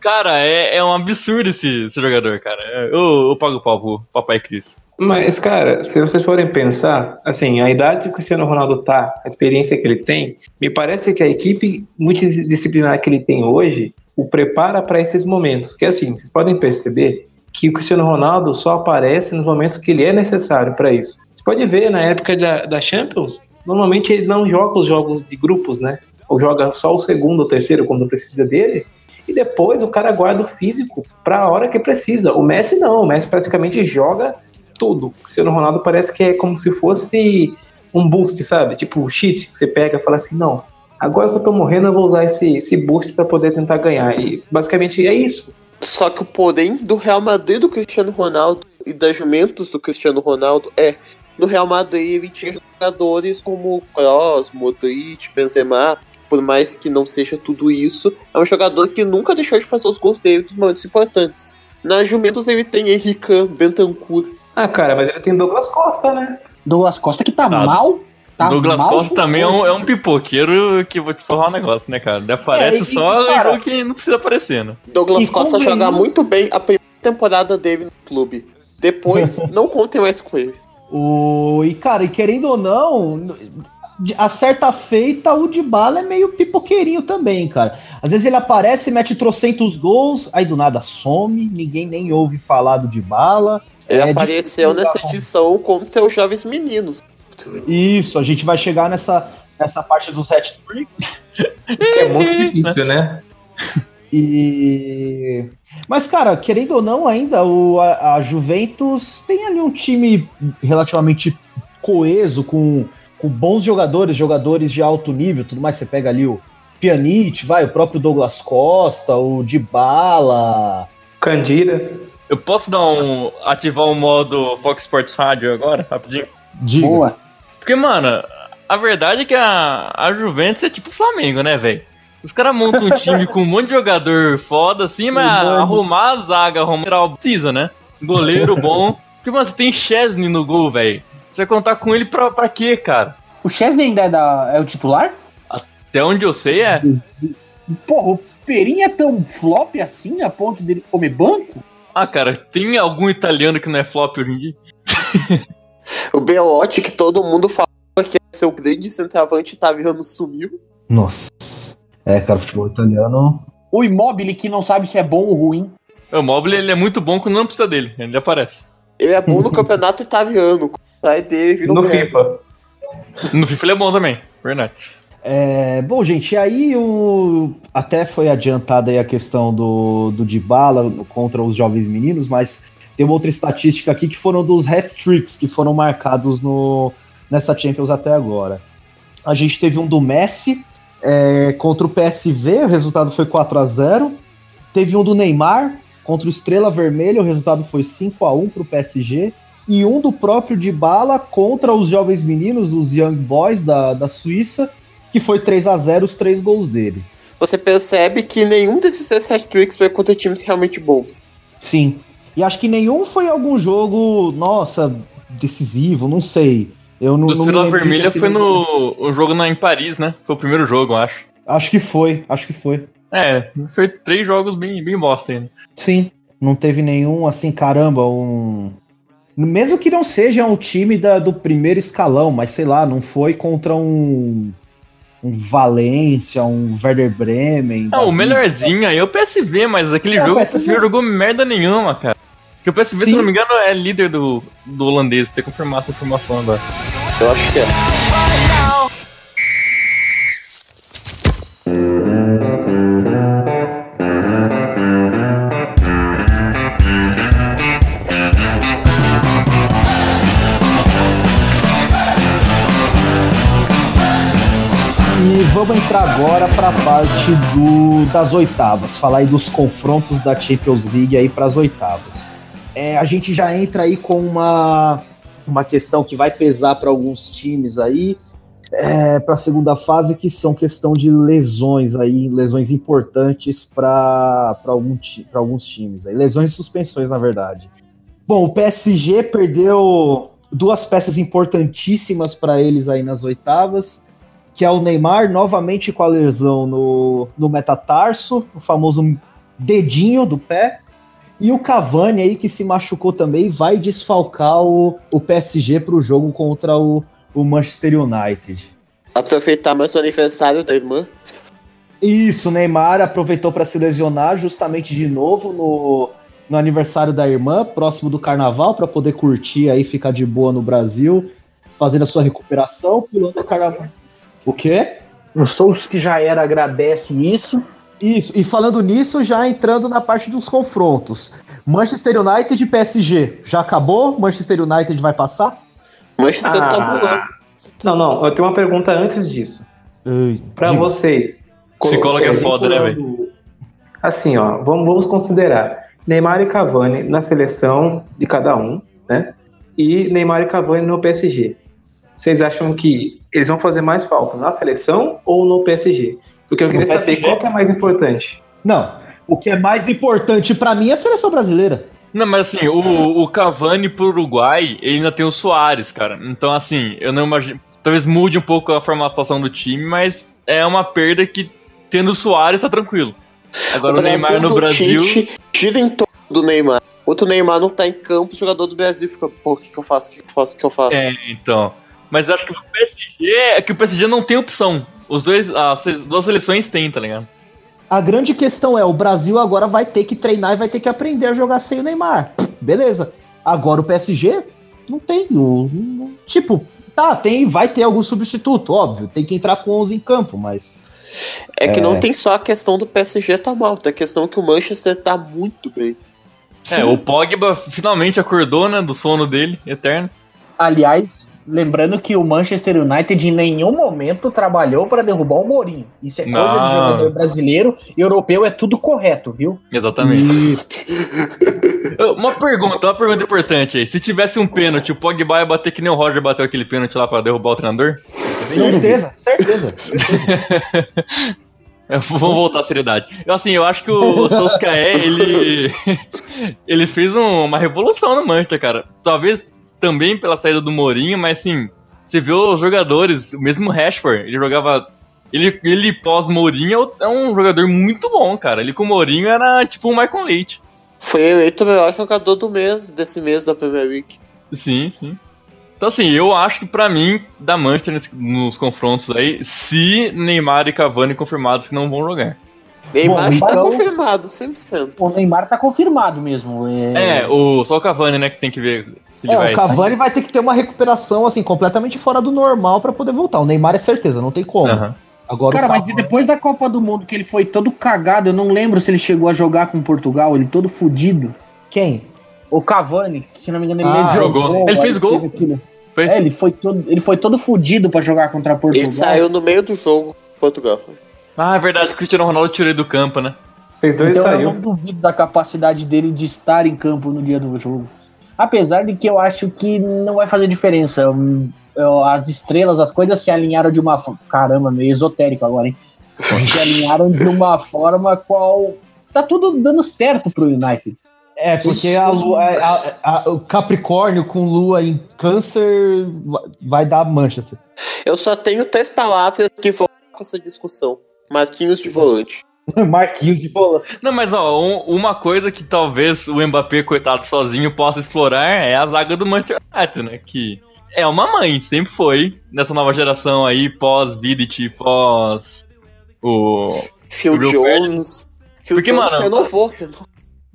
cara, é, é um absurdo esse, esse jogador, cara. É, Eu, eu pago o pau pro papai Cris. Mas, cara, se vocês forem pensar, assim, a idade que o Cristiano Ronaldo tá, a experiência que ele tem, me parece que a equipe multidisciplinar que ele tem hoje o prepara para esses momentos. Que assim, vocês podem perceber que o Cristiano Ronaldo só aparece nos momentos que ele é necessário para isso. Você pode ver na época da, da Champions, normalmente ele não joga os jogos de grupos, né? Ou joga só o segundo ou terceiro quando precisa dele. E depois o cara guarda o físico para a hora que precisa. O Messi não, o Messi praticamente joga tudo. O Cristiano Ronaldo parece que é como se fosse um boost, sabe? Tipo o cheat, que você pega e fala assim, não, agora que eu tô morrendo eu vou usar esse, esse boost para poder tentar ganhar. E basicamente é isso. Só que o porém do Real Madrid do Cristiano Ronaldo e da Juventus do Cristiano Ronaldo é no Real Madrid ele tinha jogadores como Kroos, Modric, Benzema, por mais que não seja tudo isso, é um jogador que nunca deixou de fazer os gols dele nos momentos importantes. Na Juventus ele tem Henrique Bentancur. Ah, cara, mas ele tem Douglas Costa, né? Douglas Costa que tá Ah, mal. Tá Douglas mal Costa também é um, é um pipoqueiro que vou te falar um negócio, né, cara? Ele aparece É, e, só cara- jogo que não precisa aparecer, né? Douglas E Costa joga muito bem a primeira temporada dele no clube. Depois, não contem mais com ele. O, e, cara, e querendo ou não, a certa feita, o Dybala é meio pipoqueirinho também, cara. Às vezes ele aparece, mete trocentos gols, aí do nada some, ninguém nem ouve falar do Dybala. Ele É apareceu nessa edição contra os Jovens Meninos. Isso, a gente vai chegar nessa, nessa parte dos hat-tricks. Que é muito difícil, né? E. Mas, cara, querendo ou não, ainda o, a, a Juventus tem ali um time relativamente coeso, com, com bons jogadores, jogadores de alto nível, tudo mais. Você pega ali o Pjanic, vai, o próprio Douglas Costa, o Dybala. Candira. Eu posso dar um. ativar o modo Fox Sports Radio agora, rapidinho? Diga. Boa. Porque, mano, a verdade é que a, a Juventus é tipo o Flamengo, né, velho? Os caras montam um time com um monte de jogador foda assim, mas Verdade. arrumar a zaga, arrumar o precisa, né? Goleiro bom. Porque, mano, você tem Chesney no gol, velho. Você vai contar com ele pra, pra quê, cara? O Chesney ainda é, da- é o titular? Até onde eu sei é. Porra, o- Perin é tão flop assim a ponto dele comer banco? Ah, cara, tem algum italiano que não é flop hoje em dia? O Belotti, que todo mundo falava que ser o grande centroavante italiano, sumiu. Nossa. É, cara, o futebol italiano. O Immobile que não sabe se é bom ou ruim. O Mobile ele é muito bom quando não precisa dele, ele aparece. Ele é bom no campeonato italiano. Sai dele, No merda. FIFA. No FIFA ele é bom também, verdade. É, bom, gente, aí o, até foi adiantada aí a questão do, do Dybala contra os jovens meninos, mas tem uma outra estatística aqui que foram dos hat-tricks que foram marcados no, nessa Champions até agora. A gente teve um do Messi é, contra o PSV, o resultado foi 4 a 0 Teve um do Neymar contra o Estrela Vermelha, o resultado foi 5 a 1 para o PSG. E um do próprio Dybala contra os jovens meninos, os Young Boys da, da Suíça, que foi 3 a 0 os três gols dele. Você percebe que nenhum desses três hat-tricks foi contra times realmente bons. Sim. E acho que nenhum foi algum jogo, nossa, decisivo, não sei. Eu não, O Estrela Vermelha foi no o jogo na, em Paris, né? Foi o primeiro jogo, eu acho. Acho que foi, acho que foi. É, foi três jogos bem, bem bosta ainda. Sim. Não teve nenhum, assim, caramba, um. Mesmo que não seja um time da- do primeiro escalão, mas sei lá, não foi contra um. Um Valência, um Werder Bremen. Não, o melhorzinho aí é o PSV, mas aquele É, jogo o PSV. PSV jogou merda nenhuma, cara. Porque o PSV, Sim. se não me engano, é líder do, do holandês. Tem que confirmar essa informação agora. Eu acho que é. Entrar agora para a parte do, das oitavas, falar aí dos confrontos da Champions League aí para as oitavas. É, a gente já entra aí com uma, uma questão que vai pesar para alguns times aí é, para a segunda fase, que são questão de lesões aí, lesões importantes para algum ti, alguns times, aí, lesões e suspensões na verdade. Bom, o PSG perdeu duas peças importantíssimas para eles aí nas oitavas que é o Neymar novamente com a lesão no, no metatarso, o famoso dedinho do pé, e o Cavani aí que se machucou também vai desfalcar o, o PSG para o jogo contra o, o Manchester United. Aproveitar mais o aniversário da irmã. Isso, o Neymar aproveitou para se lesionar justamente de novo no, no aniversário da irmã, próximo do carnaval, para poder curtir aí, ficar de boa no Brasil, fazendo a sua recuperação, pulando o carnaval. O quê? O Souls que já era agradece isso. Isso, e falando nisso, já entrando na parte dos confrontos. Manchester United e PSG, já acabou? Manchester United vai passar? Manchester tá voando. Ah, não, não, eu tenho uma pergunta antes disso. Diga. vocês. Psicólogo é foda, né, vinculando- Assim, ó, vamos, vamos considerar Neymar e Cavani na seleção de cada um, né? E Neymar e Cavani no PSG. Vocês acham que eles vão fazer mais falta na seleção ou no PSG? Porque eu No queria saber PSG. qual que é mais importante. Não, o que é mais importante pra mim é a seleção brasileira. Não, mas assim, o, o Cavani pro Uruguai, ele ainda tem o Soares, cara. Então, assim, eu não imagino. Talvez mude um pouco a formatação do time, mas é uma perda que, tendo o Soares, tá tranquilo. Agora o, Neymar no Brasil. Tite gira em torno do Neymar. Enquanto o Neymar não tá em campo, o jogador do Brasil fica, pô, o que, que eu faço? O que, que eu faço? O que eu faço? É, então. Mas eu acho que o PSG é que o PSG não tem opção. Os dois, as duas seleções têm, tá ligado? A grande questão é, o Brasil agora vai ter que treinar e vai ter que aprender a jogar sem o Neymar. Beleza. Agora o PSG não tem. O, não- tipo, tá, tem, vai ter algum substituto, óbvio. Tem que entrar com 11 em campo, mas. É que É. não tem só a questão do PSG tá mal, tem a questão que o Manchester tá muito bem. É, o Pogba finalmente acordou, né, do sono dele, eterno. Aliás, lembrando que o Manchester United em nenhum momento trabalhou para derrubar o Mourinho. Isso é coisa Não. de jogador brasileiro. Europeu é tudo correto, viu? Exatamente. E- Uma pergunta, uma pergunta importante aí. Se tivesse um pênalti, o Pogba ia bater que nem o Roger bateu aquele pênalti lá pra derrubar o treinador? certeza, certeza. É, Vamos voltar à seriedade. Eu, assim, eu acho que o Solskjaer, ele, ele fez um- uma revolução no Manchester, cara. Talvez também pela saída do Mourinho, mas assim, você vê os jogadores, o mesmo Rashford, ele jogava Ele, ele pós-Mourinho é um jogador muito bom, cara. Ele com o Mourinho era tipo o Michael Leite. Foi eleito o melhor jogador do mês, desse mês da Premier League. Sim, sim. Então, assim, eu acho que pra mim, da Manchester nos, nos confrontos aí, se Neymar e Cavani confirmados que não vão jogar. Neymar Bom, está então- confirmado, 100%. O Neymar tá confirmado mesmo. É, É, o, só o Cavani, né, que tem que ver É, vai. o Cavani vai ter que ter uma recuperação, assim, completamente fora do normal pra poder voltar. O Neymar é certeza, não tem como. Aham. Agora Cara, o mas Cavani- depois da Copa do Mundo que ele foi todo cagado, eu não lembro se ele chegou a jogar com Portugal, ele todo fudido. Quem? O Cavani, que, se não me engano, ele Ah, lesionou. jogou. Ele fez gol. aquilo. Fez- É, ele foi todo, ele foi todo fudido pra jogar contra Portugal. Ele saiu no meio do jogo, Portugal. Ah, é verdade, o Cristiano Ronaldo tirou ele do campo, né? Fez dois e então eu saiu. não duvido da capacidade dele de estar em campo no dia do jogo. Apesar de que eu acho que não vai fazer diferença. Hum, eu- As estrelas, as coisas se alinharam de uma forma. Caramba, meio esotérico agora, hein? Se alinharam de uma forma qual. Tá tudo dando certo pro United. É, porque a lua, a- a- o Capricórnio com lua em câncer vai- vai dar Manchester. Eu só tenho três palavras que vão com essa discussão. Marquinhos de volante. Marquinhos de bola. Não, mas ó, um- uma coisa que talvez o Mbappé, coitado, sozinho possa explorar é a zaga do Manchester United, né? Que é uma mãe, sempre foi, nessa nova geração aí, pós-Vidic, pós o... Phil Jones. Phil Porque, Jones mano, renovou. renovou.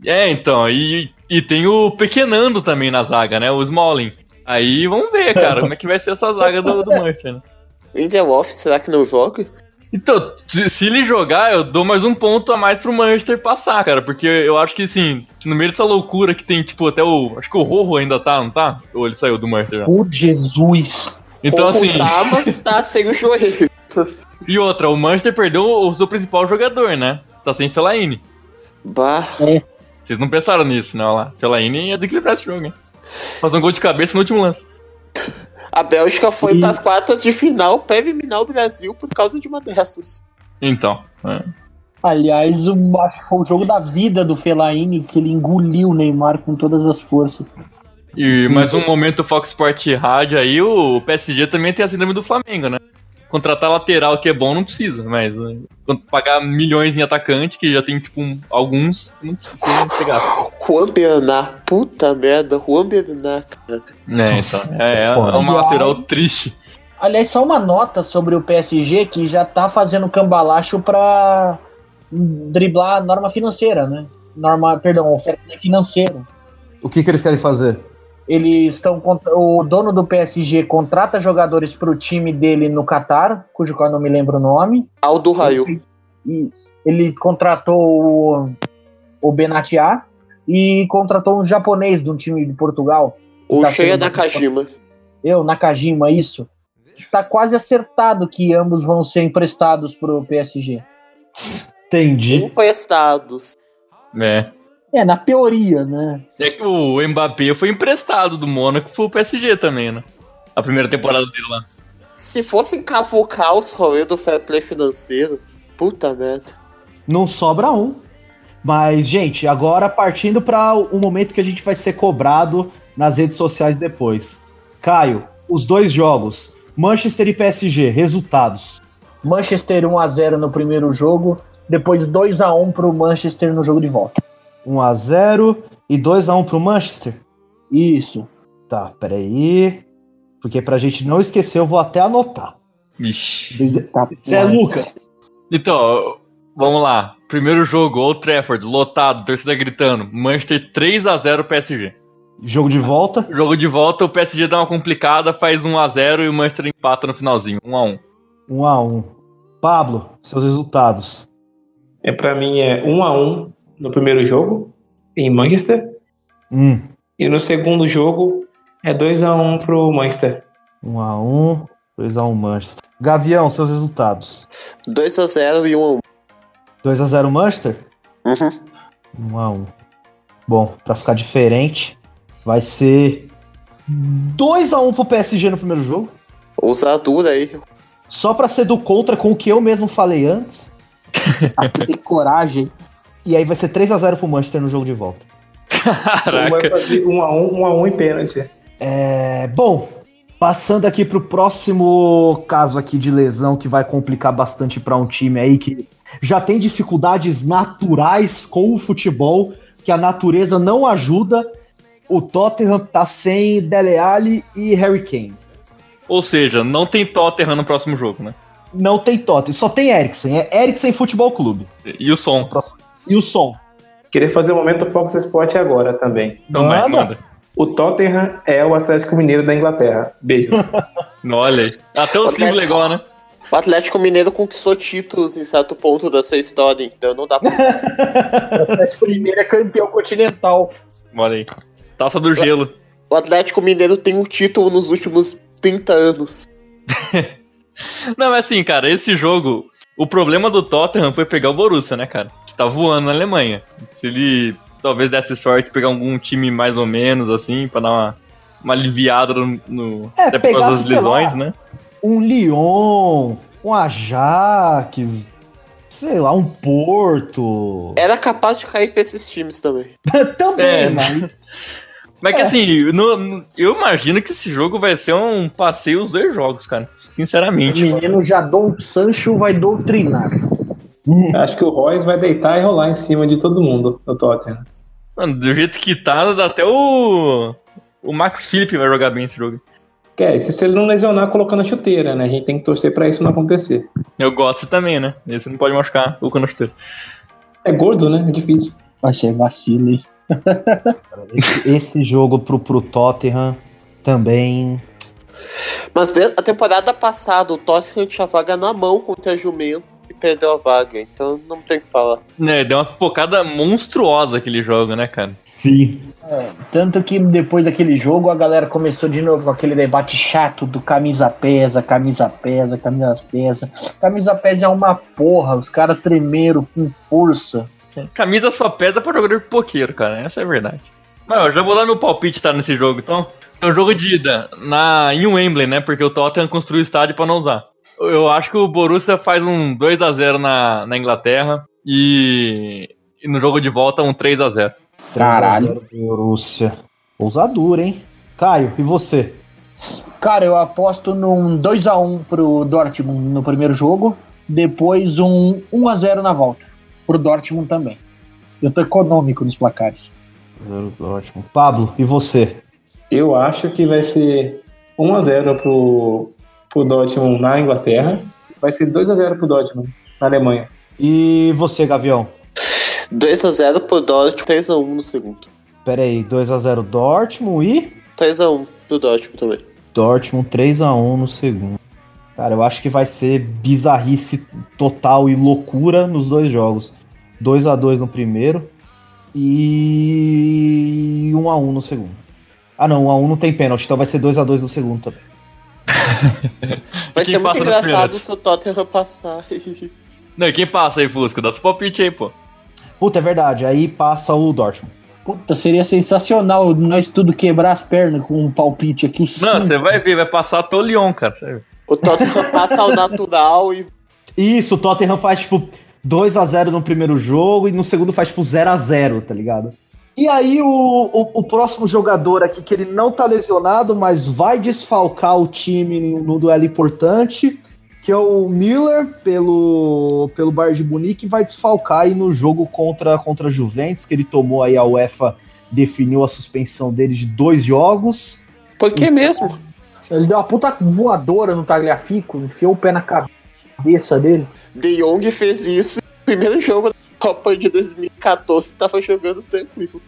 É, então, e, e tem o Pequenando também na zaga, né? O Smalling. Aí vamos ver, cara, como é que vai ser essa zaga do, do Manchester, né? Lindelof, será que não joga? Então, se, ele jogar, eu dou mais um ponto a mais pro Manchester passar, cara. Porque eu acho que, assim, no meio dessa loucura que tem, tipo, até o. Acho que o Rojo ainda tá, não tá? Ou ele saiu do Manchester já? Por Jesus. Então, Como assim. Tá, mas tá sem o joelho. E outra, o Manchester perdeu o seu principal jogador, né? Tá sem Fellaini. Bah. Vocês não pensaram nisso, né? Olha lá. Fellaini ia desequilibrar esse jogo, hein? Fazer um gol de cabeça no último lance. A Bélgica foi E- pras quartas de final pra eliminar o Brasil por causa de uma dessas. Então. é. Aliás, o, acho que foi o jogo da vida do Fellaini, que ele engoliu o Neymar com todas as forças. E Sim. mais um momento Fox Sport Rádio aí, o PSG também tem a síndrome do Flamengo, né? Contratar lateral que é bom não precisa, mas né, pagar milhões em atacante, que já tem tipo um- alguns, não precisa você gasta. Juan Bernat, puta merda, Juan Bernat, cara. É, Nossa, então, é, é foda. uma lateral triste. Aliás, só uma nota sobre o PSG que já tá fazendo cambalacho pra driblar a norma financeira, né? Norma, perdão, oferta financeira. O que, que eles querem fazer? Eles estão. O dono do PSG contrata jogadores pro time dele no Catar, cujo qual eu não me lembro o nome. Aldo Raio. E ele contratou o, o Benatia e contratou um japonês de um time de Portugal. O Tá Cheia Nakajima. Eu, Nakajima, isso. Tá quase acertado que ambos vão ser emprestados pro PSG. Entendi. Emprestados. É. É, na teoria, né? É que o Mbappé foi emprestado do Mônaco pro PSG também, né? A primeira temporada dele lá. Se fossem cavucar os rolês do fair play financeiro, puta merda. Não sobra um. Mas, gente, agora partindo para o momento que a gente vai ser cobrado nas redes sociais depois. Caio, os dois jogos, Manchester e PSG, resultados. Manchester 1x0 no primeiro jogo, depois 2x1 pro Manchester no jogo de volta. 1 a 0 e 2 a 1 pro Manchester. Isso. Tá, peraí. Porque pra gente não esquecer, eu vou até anotar. Ixi. Tá, Você é Luca. Então, vamos lá. Primeiro jogo, Old Trafford, lotado, torcida gritando. Manchester 3x0 PSG. Jogo de volta. Jogo de volta, o PSG dá uma complicada, faz 1x0 e o Manchester empata no finalzinho, 1x1. 1 a 1 Pablo, seus resultados. É, pra mim é 1 a 1 no primeiro jogo, em Manchester. Hum, E no segundo jogo é 2 a 1 pro Manchester. 1 a 1 2 a 1 Manchester. Gavião, seus resultados. 2x0 e 1x1. 2 a 0 Manchester? Uhum. 1 a 1 Bom, pra ficar diferente, vai ser 2 a 1 pro PSG no primeiro jogo. Ousadura aí. Só pra ser do contra com o que eu mesmo falei antes. Aqui tem coragem. E aí vai ser 3 a 0 pro Manchester no jogo de volta. Vai Caraca. fazer 1 a 1 1 a 1 em pênalti. É, bom, Passando aqui pro próximo caso aqui de lesão que vai complicar bastante para um time aí que já tem dificuldades naturais com o futebol, que a natureza não ajuda. O Tottenham tá sem Dele Alli e Harry Kane. Ou seja, não tem Tottenham no próximo jogo, né? Não tem Tottenham, só tem Eriksen. É Eriksen Futebol Clube. E o som. E o som. Queria fazer o um momento Fox Sport agora também. Não, manda. manda. O Tottenham é o Atlético Mineiro da Inglaterra. Beijo. Olha aí. Até o, o símbolo legal, né? O Atlético Mineiro conquistou títulos em certo ponto da sua história, então não dá pra. o Atlético Mineiro é campeão continental. Olha aí. Taça do gelo. O Atlético Mineiro tem um título nos últimos 30 anos. não, é assim, cara, esse jogo. O problema do Tottenham foi pegar o Borussia, né, cara? Que tá voando na Alemanha. Se ele talvez desse sorte pegar algum time mais ou menos, assim, pra dar uma, uma aliviada no. no é, até por causa das lesões, lá, né? Um Lyon, um Ajax, sei lá, um Porto. Era capaz de cair pra esses times também. também, é, mas. Mas que é. assim, no, no, eu imagino que esse jogo vai ser um passeio os dois jogos, cara. Sinceramente. O menino Jadon Sancho vai doutrinar. Acho que o Royce vai deitar e rolar em cima de todo mundo no Tottenham. Mano, do jeito que tá, até o. O Max Philip vai jogar bem esse jogo. É, se ele não lesionar colocando a chuteira, né? A gente tem que torcer pra isso não acontecer. Eu gosto também, né? Esse não pode machucar colocando a chuteira. É gordo, né? É difícil. Achei vacilo, hein? esse, esse jogo pro, pro Tottenham também. Mas a temporada passada o Tottenham tinha vaga na mão contra a Jumento perdeu a vaga, então não tem o que falar. É, deu uma focada monstruosa aquele jogo, né, cara? Sim. É, tanto que depois daquele jogo a galera começou de novo com aquele debate chato do camisa pesa, camisa pesa, camisa pesa. Camisa pesa é uma porra, os caras tremeram com força. Camisa só pesa pra jogador poqueiro, cara, essa é a verdade. Mas eu já vou dar meu palpite tá nesse jogo, então. Então, jogo de ida na, em Wembley, né? Porque o Tottenham construiu o estádio pra não usar. Eu acho que o Borussia faz um 2 a 0 na, na Inglaterra e, e no jogo de volta um 3 a 0 Caralho. Borussia. Ousadura, hein? Caio, e você? Cara, eu aposto num 2 a 1 pro Dortmund no primeiro jogo, depois um 1 a 0 na volta. Pro Dortmund também. Eu tô econômico nos placares. 0 Dortmund. Pablo, e você? Eu acho que vai ser 1 a 0 pro pro Dortmund na Inglaterra. Vai ser 2 a 0 pro Dortmund na Alemanha. E você, Gavião? 2 a 0 pro Dortmund, 3 a 1 no segundo. Pera aí, 2 a 0 Dortmund e 3 a 1 pro Dortmund também. Dortmund 3 a 1 no segundo. Cara, eu acho que vai ser bizarrice total e loucura nos dois jogos. 2 a 2 no primeiro e 1 a 1 no segundo. Ah, não, 1 a 1 não tem pênalti, então vai ser 2 a 2 no segundo também. Vai ser muito engraçado se o Tottenham passar. Não, quem passa aí, Fusca? Dá seu palpite aí, pô. Puta, é verdade. Aí passa o Dortmund. Puta, seria sensacional nós tudo quebrar as pernas com um palpite aqui. Não, você vai ver, vai passar até o Lyon, cara. O Tottenham passa ao natural e. Isso, o Tottenham faz tipo 2 a 0 no primeiro jogo e no segundo faz tipo 0 a 0 tá ligado? E aí o, o, o, próximo jogador aqui, que ele não tá lesionado, mas vai desfalcar o time no duelo importante, que é o Miller pelo, pelo Bayern de Munique, vai desfalcar aí no jogo contra, contra a Juventus, que ele tomou aí a UEFA, definiu a suspensão dele de dois jogos. Por que então, mesmo? Ele deu uma puta voadora no Tagliafico, enfiou o pé na cabeça dele. De Jong fez isso no primeiro jogo Copa de 2014 tava jogando tranquilo.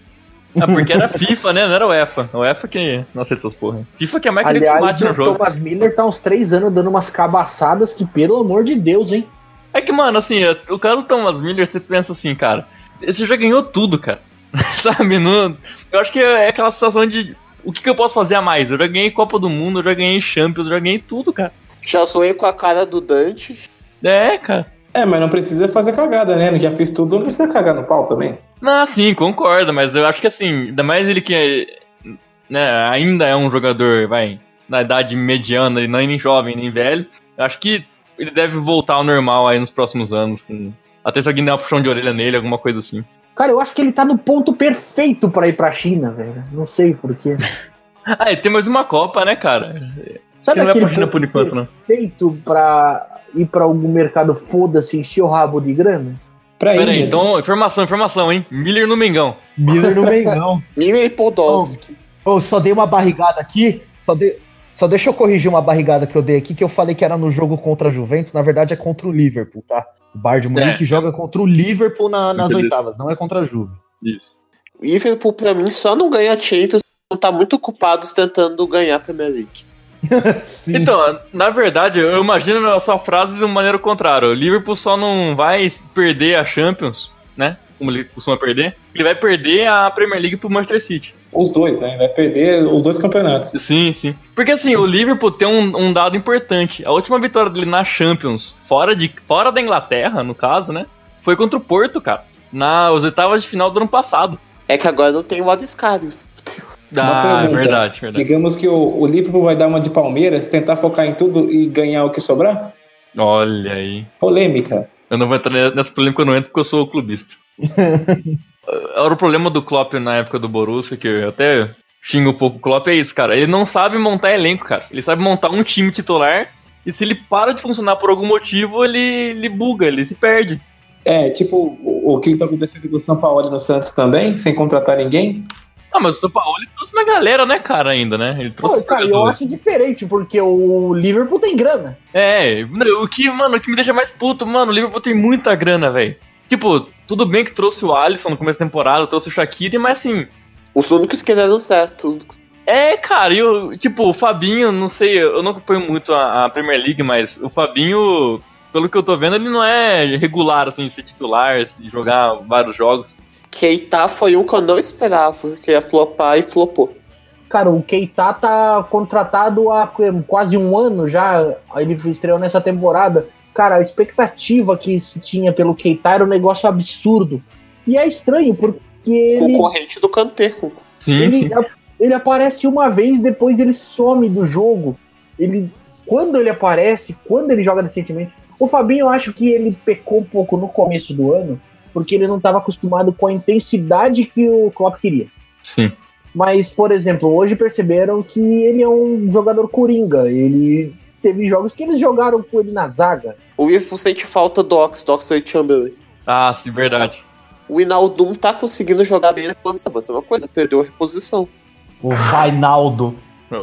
Ah, porque era FIFA, né? Não era o UEFA. O UEFA que não aceita essas porra. FIFA que é mais que ele mate no jogo. O Thomas Miller tá uns três anos dando umas cabaçadas que, pelo amor de Deus, hein? É que, mano, assim, é, o caso do Thomas Miller, você pensa assim, cara, você já ganhou tudo, cara. Sabe? No, eu acho que é aquela situação de o que, que, eu posso fazer a mais? Eu já ganhei Copa do Mundo, eu já ganhei Champions, eu já ganhei tudo, cara. Já sonhei com a cara do Dante. É, cara. É, mas não precisa fazer cagada, né? Já fez tudo, não precisa cagar no pau também. Não, sim, concordo, mas eu acho que assim, ainda mais ele que é, né, ainda é um jogador, vai, na idade mediana, ele não é nem jovem, nem velho. Eu acho que ele deve voltar ao normal aí nos próximos anos. Com... Até se alguém der uma puxão de orelha nele, alguma coisa assim. Cara, eu acho que ele tá no ponto perfeito para ir pra China, velho. Não sei porquê. Ah, e tem mais uma Copa, né, cara? Sabe que não é aquele por enquanto, não. feito pra ir pra algum mercado foda-se encher o rabo de grana? Pra Pera aí, então, informação, informação, hein? Miller no Mengão. Miller no Mengão. Miller e Podolski. Ô, só dei uma barrigada aqui. Só, de- só deixa eu corrigir uma barrigada que eu dei aqui, que eu falei que era no jogo contra a Juventus. Na verdade é contra o Liverpool, tá? O Bayern de Munique É. joga contra o Liverpool na- nas Beleza. oitavas, não é contra a Juve. Isso. O Liverpool, pra mim, só não ganha Champions, tá muito ocupados tentando ganhar a Premier League. Sim. Então, na verdade, eu imagino a sua frase de uma maneira contrária. O Liverpool só não vai perder a Champions, né? Como ele costuma perder. Ele vai perder a Premier League pro Manchester City. Os dois, né? Vai perder os dois campeonatos. Sim, sim. Porque assim, o Liverpool tem um, um dado importante. A última vitória dele na Champions, fora, de, fora da Inglaterra, no caso, né? Foi contra o Porto, cara. Nas oitavas de final do ano passado. É que agora não tem o Adescarius. Ah, é pergunta. verdade, verdade. Digamos que o, o Liverpool vai dar uma de Palmeiras, tentar focar em tudo e ganhar o que sobrar? Olha aí. Polêmica. Eu não vou entrar nessa polêmica, eu não entro porque eu sou clubista. Era o problema do Klopp na época do Borussia, que eu até xingo um pouco o Klopp, é isso, cara. Ele não sabe montar elenco, cara. Ele sabe montar um time titular, e se ele para de funcionar por algum motivo, ele, ele buga, ele se perde. É, tipo o, o que tá acontecendo com o São Paulo no Santos também, sem contratar ninguém. Ah, mas o São Paulo ele trouxe uma galera, né, cara, ainda, né? Ele trouxe Pô, cara, eu acho diferente, porque o Liverpool tem grana. É, o que, mano, o que me deixa mais puto, mano, o Liverpool tem muita grana, velho. Tipo, tudo bem que trouxe o Alisson no começo da temporada, trouxe o Shaqiri, mas assim, Os únicos que deram certo. É, cara, e eu, tipo, o Fabinho, não sei, eu não acompanho muito a, a Premier League, mas o Fabinho, pelo que eu tô vendo, ele não é regular, assim, ser titular, se jogar vários jogos. Keita foi um que eu não esperava, que ia flopar e flopou. Cara, o Keita tá contratado há quase um ano já. Ele estreou nessa temporada. Cara, a expectativa que se tinha pelo Keita era um negócio absurdo. E é estranho, porque ele, Concorrente do Kanté. Sim, ele, sim. ele aparece uma vez, depois ele some do jogo. Ele, quando ele aparece, quando ele joga decentemente. O Fabinho, eu acho que ele pecou um pouco no começo do ano, porque ele não estava acostumado com a intensidade que o Klopp queria. Sim. Mas, por exemplo, hoje perceberam que ele é um jogador coringa. Ele teve jogos que eles jogaram com ele na zaga. O Liverpool sente falta do Ox, do Oxlade Chamberlain. Ah, sim, verdade. O Inaldum tá conseguindo jogar bem na posição, mas é uma coisa, perdeu a reposição. O Vainaldo.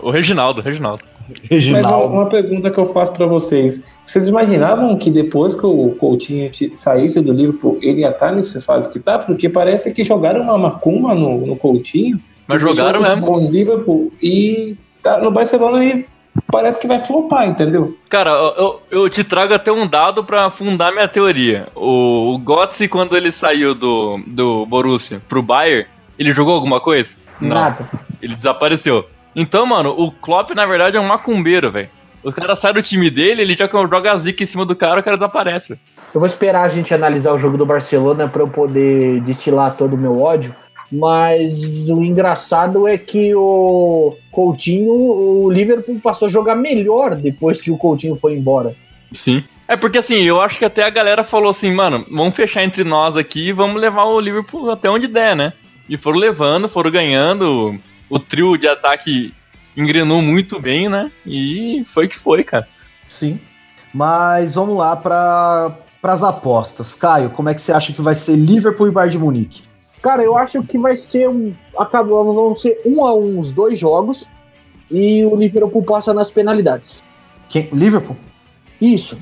O Reginaldo, o Reginaldo. Mas uma, Reginaldo. pergunta que eu faço pra vocês. Vocês imaginavam que depois que o Coutinho saísse do Liverpool, ele ia estar nessa fase que tá? Porque parece que jogaram uma macumba no, no Coutinho. Mas jogaram mesmo. No Liverpool e tá no Barcelona e parece que vai flopar, entendeu? Cara, eu, eu te trago até um dado pra fundar minha teoria. O, o Götze, quando ele saiu do, do Borussia pro Bayern, ele jogou alguma coisa? Nada. Ele desapareceu. Então, mano, o Klopp, na verdade, é um macumbeiro, velho. O cara sai do time dele, ele já joga a zica em cima do cara, o cara desaparece. Eu vou esperar a gente analisar o jogo do Barcelona para eu poder destilar todo o meu ódio. Mas o engraçado é que o Coutinho, o Liverpool passou a jogar melhor depois que o Coutinho foi embora. Sim. É porque assim, eu acho que até a galera falou assim, mano, vamos fechar entre nós aqui e vamos levar o Liverpool até onde der, né? E foram levando, foram ganhando. O trio de ataque engrenou muito bem, né? E foi que foi, cara. Sim. Mas vamos lá para as apostas. Caio, como é que você acha que vai ser Liverpool e Bayern de Munique? Cara, eu acho que vai ser um. Acabou, vão ser um a um os dois jogos. E o Liverpool passa nas penalidades. Quem? Liverpool? Isso.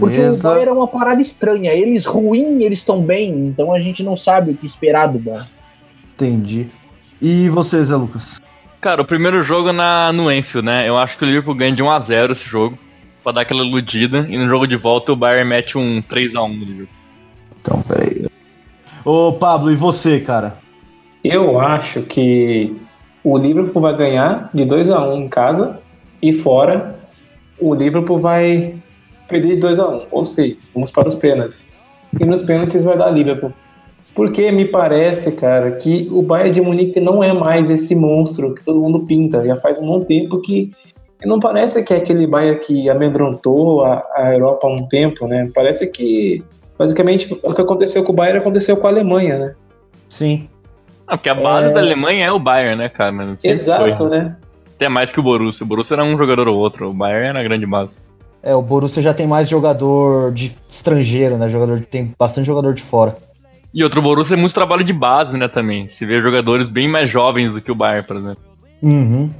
Porque o Beleza. Bayern é uma parada estranha. Eles ruim, eles estão bem. Então a gente não sabe o que esperar do Bayern. Entendi. E você, Zé Lucas? Cara, o primeiro jogo na, no Enfield, né? Eu acho que o Liverpool ganha de 1x0 esse jogo. Pra dar aquela iludida. E no jogo de volta o Bayern mete um 3x1 no Liverpool. Então, peraí. Ô, Pablo, e você, cara? Eu acho que o Liverpool vai ganhar de 2 a 1 em casa e fora o Liverpool vai perder de 2 a 1 Ou seja, vamos para os pênaltis. E nos pênaltis vai dar Liverpool. Porque me parece, cara, que o Bayern de Munique não é mais esse monstro que todo mundo pinta. Já faz um bom tempo que não parece que é aquele Bayern que amedrontou a, a Europa há um tempo, né? Parece que basicamente o que aconteceu com o Bayern aconteceu com a Alemanha, né? Sim. Ah, porque a base da Alemanha é o Bayern, né, cara? Sempre Exato, foi. né? Até mais que o Borussia. O Borussia era um jogador ou outro. O Bayern era a grande base. É, o Borussia já tem mais jogador de estrangeiro, né? Jogador tem bastante jogador de fora. E outro Borussia tem muito trabalho de base, né, também. Se vê jogadores bem mais jovens do que o Bayern, por exemplo. Uhum.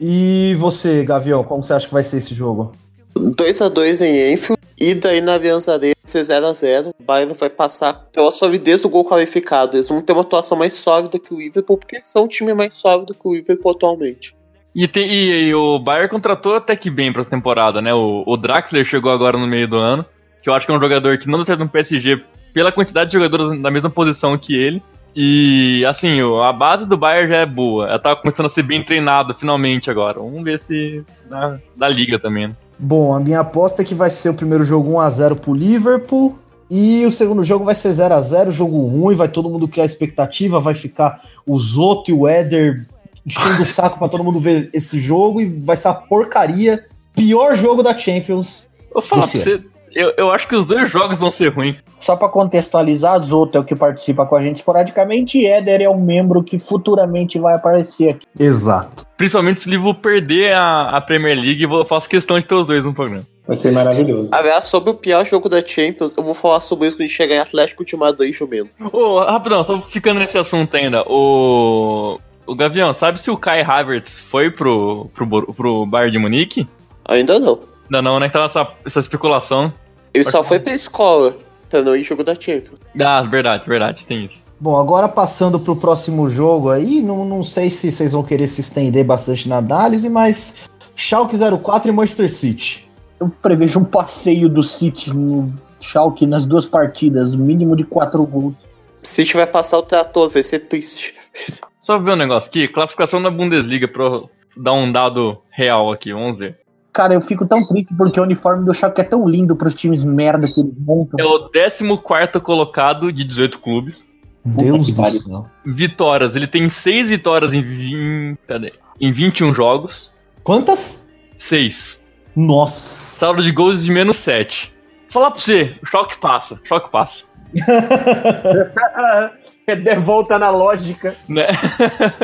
E você, Gavião, como você acha que vai ser esse jogo? 2x2 em Enfield. E daí na Allianz Arena vai ser 0x0. O Bayern vai passar pela solidez do gol qualificado. Eles vão ter uma atuação mais sólida que o Liverpool, porque eles são um time mais sólido que o Liverpool atualmente. E, tem- e- e o Bayern contratou até que bem pra essa temporada, né? O, o Draxler chegou agora no meio do ano, que eu acho que é um jogador que não deu certo no PSG pela quantidade de jogadores na mesma posição que ele. E, assim, a base do Bayern já é boa. Ela tá começando a ser bem treinada finalmente agora. Vamos ver se, se dá, dá liga também, né? Bom, a minha aposta é que vai ser o primeiro jogo 1x0 pro Liverpool. E o segundo jogo vai ser 0x0, jogo ruim, vai todo mundo criar expectativa, vai ficar o Zoto e o Éder enchendo o saco pra todo mundo ver esse jogo e vai ser a porcaria. Pior jogo da Champions. Vou falar Esse pra você, eu, eu acho que os dois jogos vão ser ruins. Só pra contextualizar, Zoto é o que participa com a gente esporadicamente e Éder é um membro que futuramente vai aparecer aqui. Exato. Principalmente se o Liverpool perder a, a Premier League, eu faço questão de ter os dois no programa. Vai ser maravilhoso. Aliás, sobre o pior jogo da Champions, eu vou falar sobre isso quando chegar em Atlético de Madrid e Juventus. Ô, rapidão, só ficando nesse assunto ainda. O. O Gavião, sabe se o Kai Havertz foi pro, pro, pro Bayern de Munique? Ainda não. Ainda não, né? Que tava essa, essa especulação. Ele só foi pra escola pra não ir jogo da Champions. Ah, verdade, verdade, tem isso. Bom, agora passando pro próximo jogo aí, não, não sei se vocês vão querer se estender bastante na análise, mas Schalke 04 e Manchester City. Eu prevejo um passeio do City no Schalke nas duas partidas, mínimo de quatro gols. City vai passar o trator, vai ser triste. Só ver um negócio aqui, classificação da Bundesliga pra dar um dado real aqui, vamos ver. Cara, eu fico tão triste porque o uniforme do Schalke é tão lindo pros times merda que eles montam. É o 14 colocado de 18 clubes. Deus do pariu. céu. Vitórias, ele tem 6 vitórias em, 20, cadê? em 21 jogos. Quantas? 6. Nossa. Saldo de gols de menos 7. Falar pra você, o choque passa, o choque passa. É volta na lógica. Né?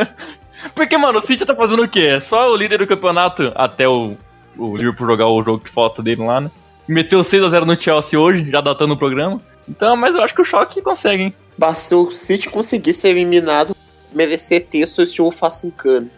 Porque, mano, o City tá fazendo o quê? É só o líder do campeonato até o, o Liverpool jogar o jogo que falta dele lá, né? Meteu 6x0 no Chelsea hoje, já datando o programa. Então, mas eu acho que o choque consegue, hein? Mas se o City conseguir ser eliminado, merecer seu estilo Facincano.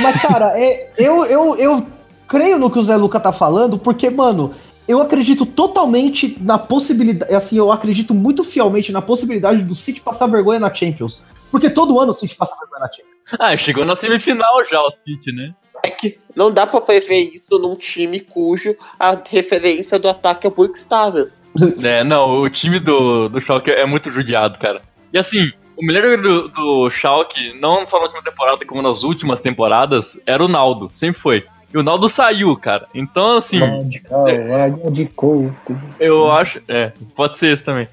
Mas, cara, é, eu, eu, eu creio no que o Zé Luca tá falando, porque, mano, eu acredito totalmente na possibilidade. Assim, eu acredito muito fielmente na possibilidade do City passar vergonha na Champions. Porque todo ano o City passa vergonha na Champions. Ah, chegou na semifinal já o City, né? É que não dá pra prever isso num time cujo a referência do ataque é o Buxtaven. É, não, o time do, do Schalke é muito judiado, cara. E assim, o melhor jogador do, do Schalke, não só na última temporada, como nas últimas temporadas, era o Naldo, sempre foi. E o Naldo saiu, cara. Então, assim, Radical, água de coco. eu acho. É, pode ser esse também.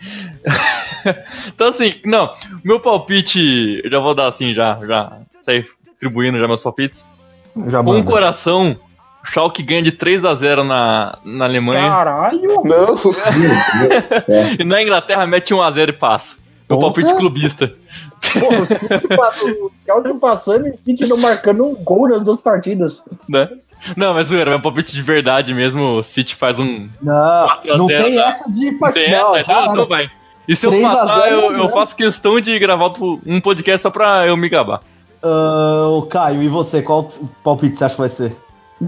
então, assim, não, meu palpite, eu já vou dar assim, já, já, sair distribuindo já meus palpites. Já Com o coração, o Schalke ganha de 3 a 0 na, na Alemanha. Caralho! Não, E na Inglaterra mete 1 a 0 e passa. Porra. palpite clubista. Porra, o o Schalke passando e o City não marcando um gol nas duas partidas. né? Não, mas zoeira, meu palpite de verdade mesmo, o City faz um. Não, 4 a não 0, tem tá? essa de partida. essa, Não, então, já então vai. E se eu 3 a passar, 0, eu, eu né? faço questão de gravar um podcast só pra eu me gabar. Ô, Caio, e você? Qual palpite você acha que vai ser?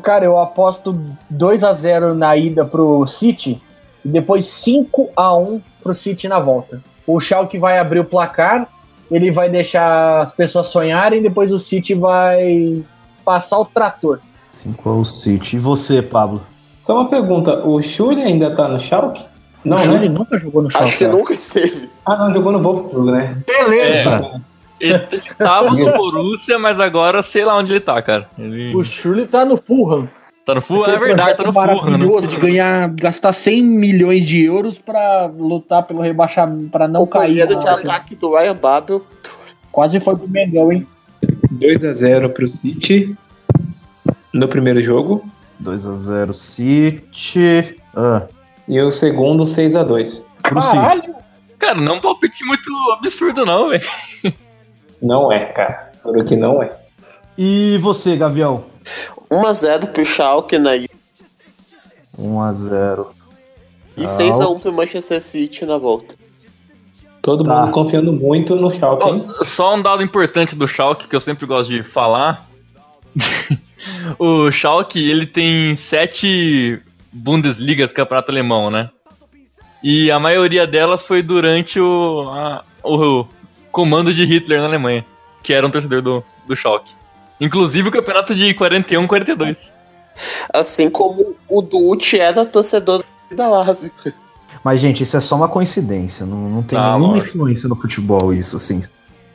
Cara, eu aposto 2 a 0 na ida pro City e depois 5 a 1 pro City na volta. O Schalke vai abrir o placar, ele vai deixar as pessoas sonharem, depois o City vai passar o trator. 5 ao City. E você, Pablo? Só uma pergunta, o Schulli ainda tá no Schalke? Não, o né? nunca jogou no Schalke. acho que nunca esteve. Ah, não, jogou no Wolfsburg, né? Beleza! Ele ele tava no Borussia, mas agora sei lá onde ele tá, cara. Ele O Shirley tá no Fulham. tá no Fulham, é verdade, tá no Fulham, né? de ganhar, gastar 100 milhões de euros pra lutar pelo rebaixamento, pra não cair. Companheiro de ataque do Ryan Babel. Quase foi pro Mengão, hein? 2x0 pro City no primeiro jogo 2x0 City. Ah, e o segundo 6x2. pro City. Caralho! Cara, não é um palpite muito absurdo, não, velho. Não é, cara. Juro que não é. E você, Gavião? 1x0 pro Schalke na ida 1x0. e 6x1 pro Manchester City na volta. Todo Tá. mundo confiando muito no Schalke, hein? Só um dado importante do Schalke que eu sempre gosto de falar. o Schalke, ele tem sete Bundesligas, campeonato alemão, né? E a maioria delas foi durante o, a- o comando de Hitler na Alemanha, que era um torcedor do, do Schalke. Inclusive o campeonato de 41, 42. Assim como o Dutti era torcedor da Lazio. Mas, gente, isso é só uma coincidência. Não, não tem Tá, nenhuma lógico. influência no futebol, isso, assim.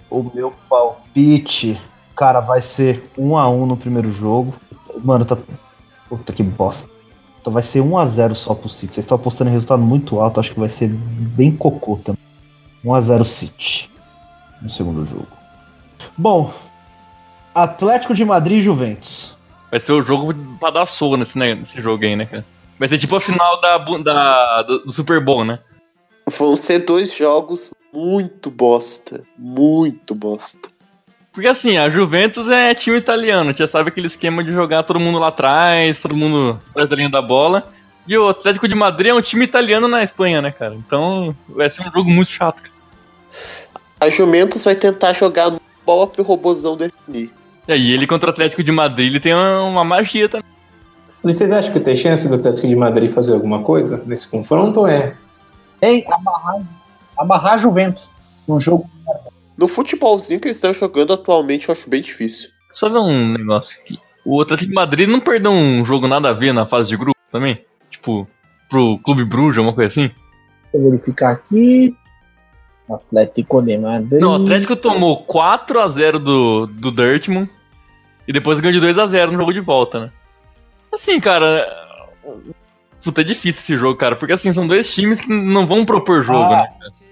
O meu palpite, cara, vai ser 1x1 no primeiro jogo. Mano, tá. Puta que bosta. Então vai ser 1x0 só pro City. Vocês estão apostando em resultado muito alto, acho que vai ser bem cocô também. 1x0 City no segundo jogo. Bom, Atlético de Madrid e Juventus. Vai ser o jogo pra dar soco nesse, né, nesse jogo aí, né, cara? Vai ser tipo a final da, da, do, do Super Bowl, né? Vão ser dois jogos muito bosta. Muito bosta. Porque assim, a Juventus é time italiano, já sabe aquele esquema de jogar todo mundo lá atrás, todo mundo atrás da linha da bola. E o Atlético de Madrid é um time italiano na Espanha, né, cara? Então vai ser um jogo muito chato, cara. A Juventus vai tentar jogar no bola pro robozão definir. E aí, ele contra o Atlético de Madrid, ele tem uma, uma magia também. Vocês acham que tem chance do Atlético de Madrid fazer alguma coisa nesse confronto ou é? Tem amarrar, amarrar a Juventus num jogo. No futebolzinho que eles estão jogando atualmente, eu acho bem difícil. Só ver um negócio aqui. O Atlético de Madrid não perdeu um jogo nada a ver na fase de grupo também? Tipo, pro Clube Bruges, uma coisa assim? Eu verificar aqui. Atlético de Madrid. Não, o Atlético tomou 4x0 do, do Dortmund e depois ganhou de 2x0 no jogo de volta, né? Assim, cara. Puta, é difícil esse jogo, cara, porque assim, são dois times que não vão propor jogo, Ah. né?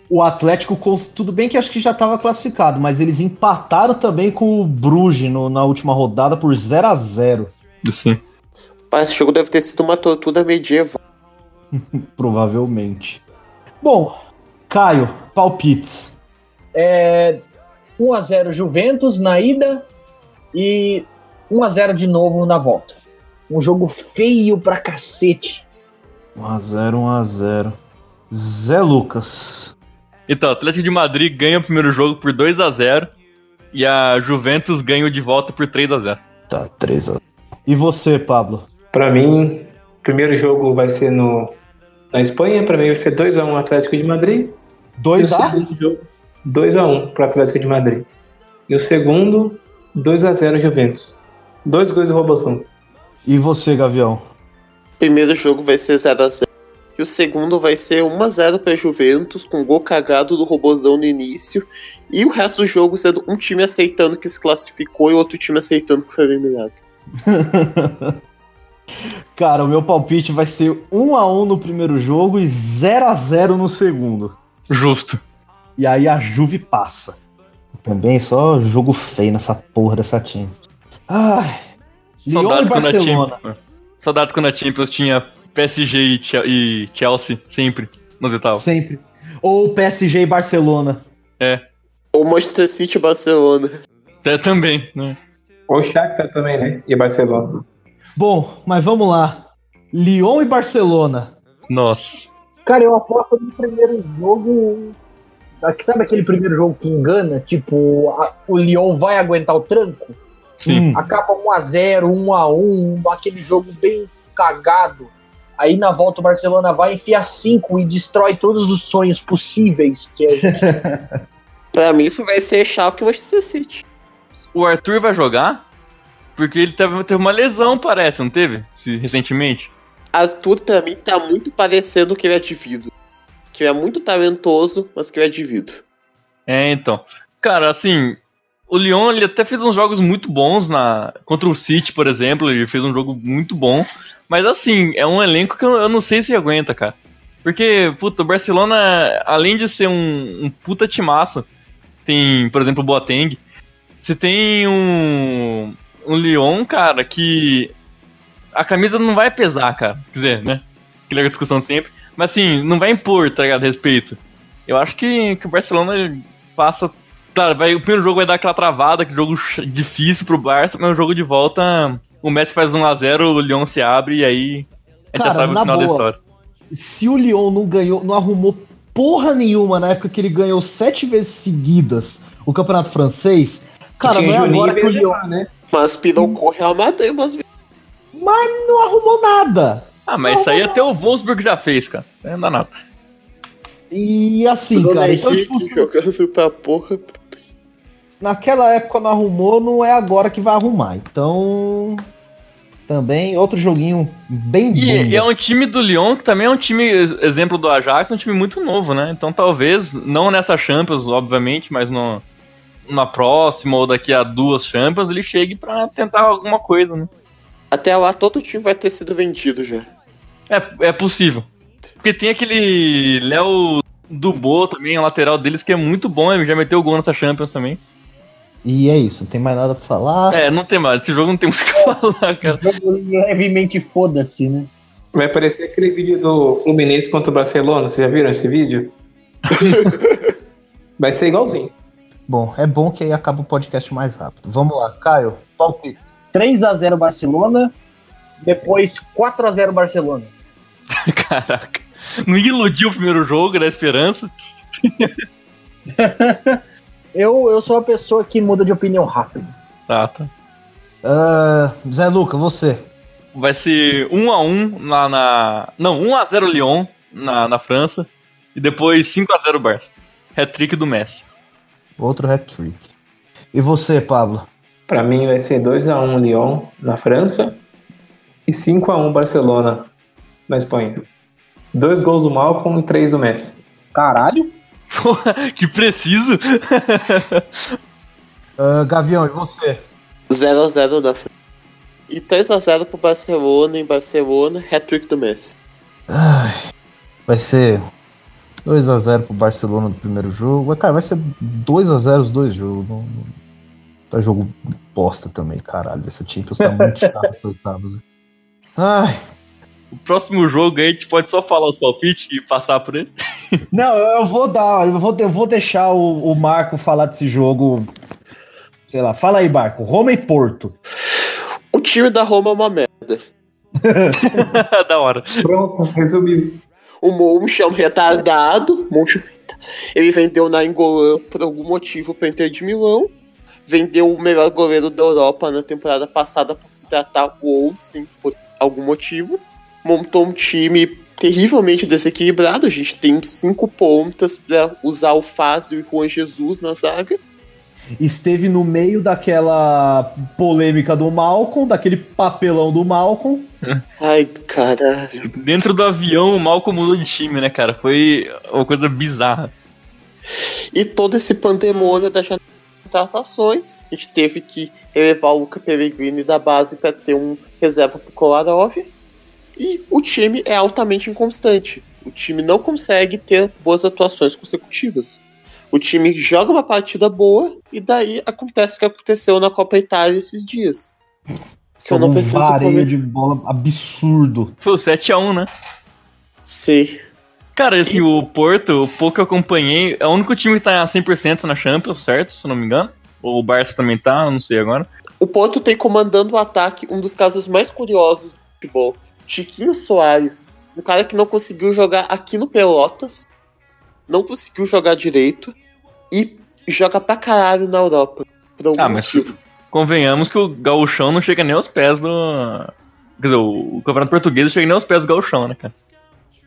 O Atlético, tudo bem que acho que já estava classificado, mas eles empataram também com o Bruges no- na última rodada por 0 a 0 Assim. Mas esse jogo deve ter sido uma tortura medieval. provavelmente. Bom, Caio, palpites. É, 1x0 Juventus na ida e 1x0 de novo na volta. Um jogo feio pra cacete. 1x0, 1x0. Zé Lucas. Então, o Atlético de Madrid ganha o primeiro jogo por 2x0 e a Juventus ganha o de volta por 3x0. Tá, 3x0. E você, Pablo? Pra mim, o primeiro jogo vai ser no, na Espanha. Pra mim vai ser 2x1 Atlético de Madrid. E o 2x? segundo jogo, 2x1 pro Atlético de Madrid. E o segundo, 2x0 Juventus. Dois gols do Robozão. E você, Gavião? Primeiro jogo vai ser 0x0. E o segundo vai ser 1x0 pra Juventus, com gol cagado do robozão no início. E o resto do jogo sendo um time aceitando que se classificou e outro time aceitando que foi eliminado. Cara, o meu palpite vai ser 1x1 no primeiro jogo e 0x0 no segundo. Justo. E aí a Juve passa. Também só jogo feio nessa porra dessa time. Ai. Lyon e Saudades quando, a Barcelona. Champions, saudades quando a Champions tinha PSG e Che- Chelsea sempre nos oitavos. Sempre. Ou PSG e Barcelona. Ou Manchester City e Barcelona. Até também, né? O Shakhtar também, né? E Barcelona. Bom, mas vamos lá. Lyon e Barcelona. Nossa. Cara, eu aposto no primeiro jogo. Sabe aquele primeiro jogo que engana? Tipo, a- o Lyon vai aguentar o tranco? Sim. Hum, Acaba 1x0, 1x1, aquele jogo bem cagado. Aí na volta o Barcelona vai enfiar 5 e destrói todos os sonhos possíveis que a gente Pra mim isso vai ser Schalke e Manchester City. O Arthur vai jogar? Porque ele teve, teve uma lesão, parece, não teve? Se, recentemente. Arthur, pra mim, tá muito parecendo que ele é divido. Que ele é muito talentoso, mas que ele é divido. É, então. Cara, assim, o Lyon ele até fez uns jogos muito bons na contra o City, por exemplo, ele fez um jogo muito bom, mas assim, é um elenco que eu, eu não sei se aguenta, cara. Porque, puta, o Barcelona, além de ser um, um puta timaço, tem, por exemplo, o Boateng, você tem um um Lyon, cara, que a camisa não vai pesar, cara. Quer dizer, né? Aquela discussão de sempre. Mas assim, não vai impor, tá ligado? Respeito. Eu acho que, que o Barcelona passa Claro, vai, o primeiro jogo vai dar aquela travada, que jogo difícil pro Barça, mas o jogo de volta, o Messi faz 1x0, o Lyon se abre e aí a gente Cara, já sabe o na final da boa. história. Se o Lyon não ganhou, não arrumou porra nenhuma na época que ele ganhou sete vezes seguidas o campeonato francês, cara, não é agora que o Lyon né? Mas pirocou o Real Madrid umas vezes. não arrumou nada. Ah, mas isso aí até o Wolfsburg já fez, cara. Não dá nada. E assim, Bruno cara, então, Henrique tipo, jogando pra porra. naquela época não arrumou, não é agora que vai arrumar. Então, também outro joguinho bem E, bunda. e é um time do Lyon que também é um time, exemplo do Ajax, um time muito novo, né? Então talvez, não nessa Champions, obviamente, mas no, na próxima ou daqui a duas Champions, ele chegue pra tentar alguma coisa, né? Até lá todo time vai ter sido vendido já. É, é possível. Porque tem aquele Léo Dubô também, o lateral deles, que é muito bom, ele já meteu gol nessa Champions também. E é isso, não tem mais nada pra falar. É, não tem mais, esse jogo não tem muito o que falar, cara. Jogo levemente foda-se, né? Vai aparecer aquele vídeo do Fluminense contra o Barcelona. Vocês já viram esse vídeo? Vai ser igualzinho. Bom, é bom que aí acaba o podcast mais rápido. Vamos lá, Caio, palpite. 3x0 Barcelona, depois 4x0 Barcelona. Caraca. Não iludiu o primeiro jogo da esperança. Eu, eu sou uma pessoa que muda de opinião rápido. Ah, tá. Ah, Zé Luca, você. Vai ser 1x1 na, na. Não, 1x0 Lyon na, na França. E depois 5x0 Barça. Hat-trick do Messi. Outro hat-trick. E você, Pablo? Pra mim vai ser 2x1 Lyon na França e 5x1 Barcelona na Espanha. Dois gols do Malcolm e três do Messi. Caralho. Porra, que preciso! Ah, Gavião, e você? 0x0 na frente. E 3x0 pro Barcelona em Barcelona, hat-trick do Messi. Ai, vai ser 2x0 pro Barcelona no primeiro jogo. Cara, vai ser 2x0 os dois jogos. Não, não- Tá jogo bosta também, caralho. Essa Champions tá muito chata nas oitavas. Ai. O próximo jogo aí a gente pode só falar os palpites e passar por ele. Não, eu vou dar, eu vou, eu vou deixar o, o Marco falar desse jogo. Sei lá, fala aí, Marco. Roma e Porto. O time da Roma é uma merda. da hora. Pronto, resumiu. O Monchi é um retardado. Monchi, ele vendeu na Engolã por algum motivo pra Inter de Milão. Vendeu o melhor goleiro da Europa na temporada passada pra contratar o Olsen por algum motivo. Montou um time terrivelmente desequilibrado. A gente tem cinco pontas pra usar o Fázio e Juan Jesus na zaga. Esteve no meio daquela polêmica do Malcolm, daquele papelão do Malcolm. Ai, caralho. Dentro do avião, o Malcolm mudou de time, né, cara? Foi uma coisa bizarra. E todo esse pandemônio da janela de contratações, a gente teve que elevar o Luca Pellegrini da base para ter um reserva pro Kolarov. E o time é altamente inconstante. O time não consegue ter boas atuações consecutivas. O time joga uma partida boa e daí acontece o que aconteceu na Copa Itália esses dias. Que eu não um preciso vareio comer. de bola absurdo. Foi o 7x1, né? Sei. Cara, assim, o Porto, o pouco eu acompanhei, é o único time que tá 100% na Champions, certo? Se eu não me engano. Ou o Barça também tá, eu não sei agora. O Porto tem comandando o ataque um dos casos mais curiosos do futebol. Chiquinho Soares, um cara que não conseguiu jogar aqui no Pelotas, não conseguiu jogar direito e joga pra caralho na Europa. Por algum Ah, mas motivo. convenhamos que o gauchão não chega nem aos pés do... Quer dizer, o, o campeonato português não chega nem aos pés do gauchão, né, cara?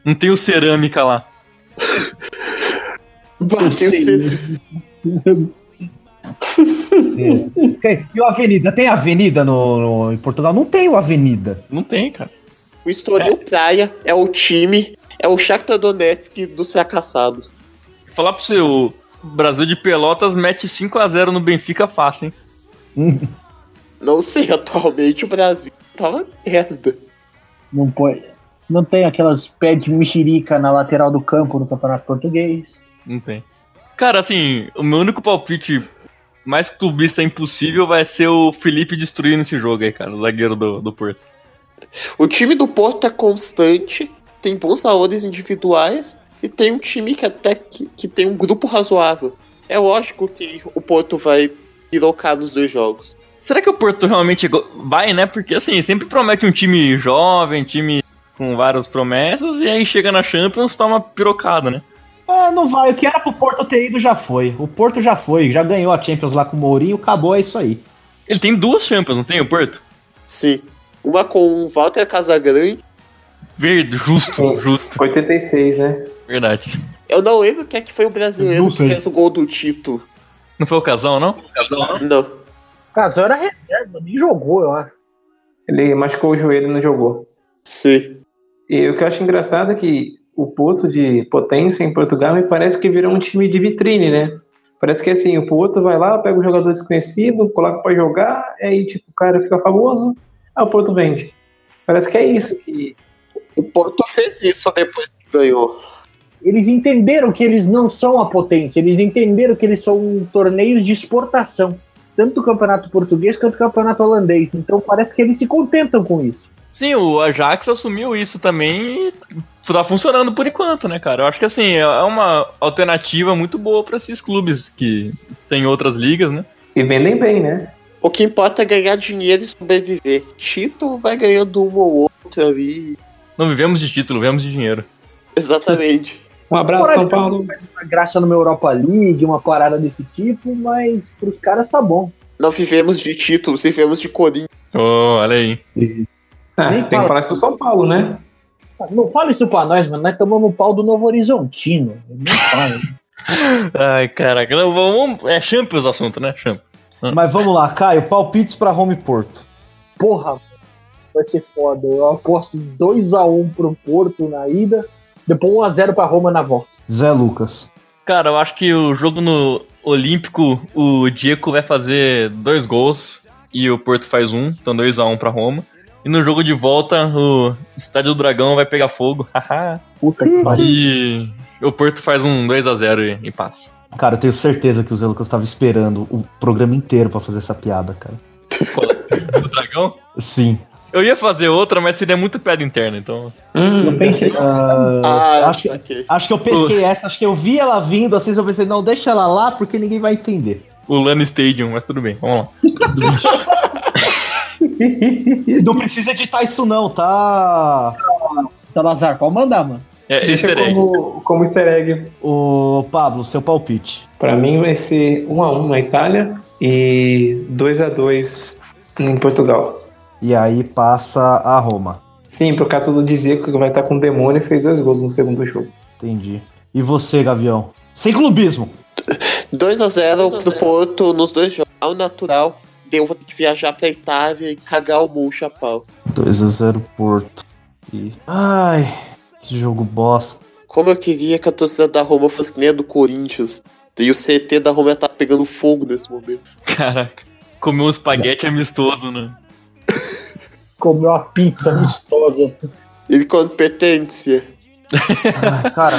Não tem o cerâmica lá. Bateu. Tem- E o Avenida? Tem Avenida no, no- em Portugal? Não tem o Avenida. Não tem, cara. O Estoril Praia é o time, é o Shakhtar Donetsk dos fracassados. Falar pra você, o Brasil de Pelotas mete 5x0 no Benfica fácil, hein? Não sei, atualmente o Brasil tá uma merda. Não, põe, não tem aquelas pé de mexerica na lateral do campo no Campeonato Português. Não tem. Cara, assim, o meu único palpite mais clubista impossível vai ser o Felipe destruindo esse jogo aí, cara, o zagueiro do, do Porto. O time do Porto é constante, tem bons valores individuais e tem um time que até que, que tem um grupo razoável. É lógico que o Porto vai pirocar nos dois jogos. Será que o Porto realmente vai, né? Porque assim, sempre promete um time jovem, time com várias promessas, e aí chega na Champions toma pirocada, né? É, não vai. O que era pro Porto ter ido já foi. O Porto já foi, já ganhou a Champions lá com o Mourinho, acabou, é isso aí. Ele tem duas Champions, não tem o Porto? Sim. Uma com o Walter Casagrande. Verde, justo, justo. 86, né? Verdade. Eu não lembro quem é que foi o brasileiro que fez o gol do título. Não foi o casal, não? O casal, não? Não. Casal era reserva, nem jogou, eu acho. Ele machucou o joelho e não jogou. Sim. E o que eu acho engraçado é que o Porto de potência em Portugal me parece que virou um time de vitrine, né? Parece que assim, o Porto vai lá, pega um jogador desconhecido, coloca pra jogar, aí tipo, o cara fica famoso, aí o Porto vende. Parece que é isso que. O Porto fez isso depois que ganhou. Eles entenderam que eles não são a potência, eles entenderam que eles são torneios de exportação. Tanto o campeonato português quanto o campeonato holandês. Então parece que eles se contentam com isso. Sim, o Ajax assumiu isso também e tá funcionando por enquanto, né, cara? Eu acho que assim, é uma alternativa muito boa pra esses clubes que tem outras ligas, né? E vendem bem, né? O que importa é ganhar dinheiro e sobreviver. Tito vai ganhando um ou outro ali. Não vivemos de título, vivemos de dinheiro. Exatamente. Um abraço, São Paulo. Uma graça numa Europa League, uma parada desse tipo, mas pros caras tá bom. Não vivemos de títulos, vivemos de Corinthians. Oh, olha aí. Ah, tem fala. que falar isso pro São Paulo, né? Não fala isso pra nós, mano. Nós tomamos o pau do Novo Horizontino. Não fala. Ai, caraca. Não, vamos, é Champions o assunto, né? Champions. Mas vamos lá, Caio, palpites pra Home Porto. Porra, vai ser foda. Eu aposto 2x1 pro Porto na ida, depois 1x0 pra Roma na volta. Zé Lucas. Cara, eu acho que o jogo no Olímpico, o Diego vai fazer dois gols e o Porto faz um, então 2x1 pra Roma. E no jogo de volta, o Estádio do Dragão vai pegar fogo. haha. Puta que pariu. e o Porto faz um 2x0 e, e passa. Cara, eu tenho certeza que o Zé Lucas tava esperando o programa inteiro pra fazer essa piada, cara. Do Dragão? Sim. Eu ia fazer outra, mas seria muito piada interna, então. Hum, Eu pensei- Ah, Ah, acho, que, acho que eu pesquei essa, acho que eu vi ela vindo, assim, eu pensei, não, deixa ela lá, porque ninguém vai entender. O Lano Stadium, mas tudo bem, vamos lá. Não precisa editar isso não, tá? Salazar, pode mandar, mano. É Deixa easter egg. como, como easter egg. Ô, Pablo, seu palpite. Pra mim vai ser 1x1 na Itália e 2x2 em Portugal. E aí passa a Roma. Sim, por causa do Dzeko que vai estar com o demônio e fez dois gols no segundo jogo. Entendi. E você, Gavião? Sem clubismo. 2x0 pro Porto nos dois jogos. Ao natural, eu vou ter que viajar pra Itália e cagar o Muncha pau. 2x0 Porto. E... Ai, que jogo bosta. Como eu queria que a torcida da Roma fosse que nem a do Corinthians. E o CT da Roma tá pegando fogo nesse momento. Caraca. Comeu um espaguete amistoso, né? Comeu uma pizza amistosa. Incompetência. Ai, cara.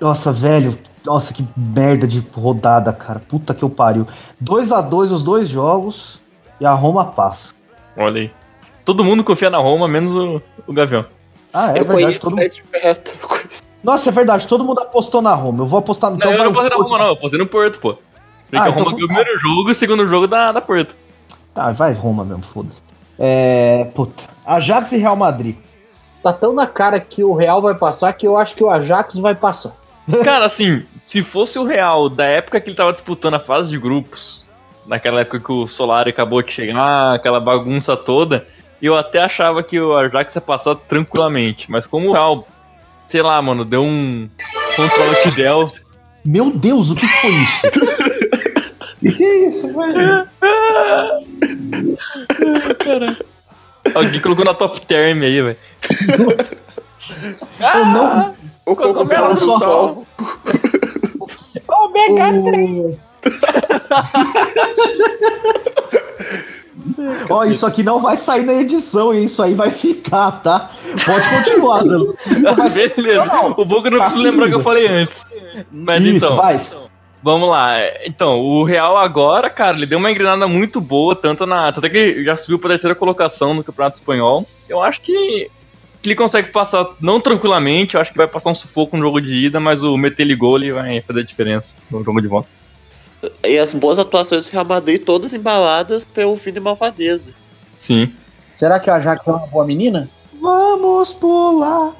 Nossa, velho. Nossa, que merda de rodada, cara. Puta que eu pariu. 2x2 os dois jogos e a Roma passa. Olha aí. Todo mundo confia na Roma, menos o, o Gavião. Ah, é eu verdade. conheço Todo... de perto. eu conheço. Nossa, é verdade. Todo mundo apostou na Roma. Eu vou apostar no. Não, eu não o postei na Porto. Roma, não. Eu postei no Porto, pô. Porque Ah, a então Roma foi- ganhou o primeiro jogo e o segundo jogo da, da Porto. Tá, vai Roma mesmo, foda-se. É. Puta. Ajax e Real Madrid. Tá tão na cara que o Real vai passar que eu acho que o Ajax vai passar. Cara, assim, se fosse o Real da época que ele tava disputando a fase de grupos, naquela época que o Solari acabou de chegar, aquela bagunça toda, eu até achava que o Ajax ia passar tranquilamente. Mas como o Real, sei lá, mano, deu um contra o Kidel. Meu Deus, o que, que foi isso? E que isso, velho? Alguém colocou na top term aí, velho. Eu não. O Cogumelo do sol. sol. Ômega 3! Ó, isso aqui não vai sair na edição, hein? Isso aí vai ficar, tá? Pode continuar, Zé Lucas. Não Beleza. Não, O bug eu não Tá preciso lembrar o que eu falei antes. Mas Isso, então. vai. Vamos lá. Então, o Real agora, cara, ele deu uma engrenada muito boa, tanto na. Tanto é que já subiu pra terceira colocação no Campeonato Espanhol. Eu acho que, que ele consegue passar não tranquilamente, eu acho que vai passar um sufoco no jogo de ida, mas o meter ele gol ele vai fazer a diferença no jogo de volta. E as boas atuações do Real Madrid todas embaladas pelo fim de malvadeza. Sim. Será que a Jaque é uma boa menina? Vamos pular.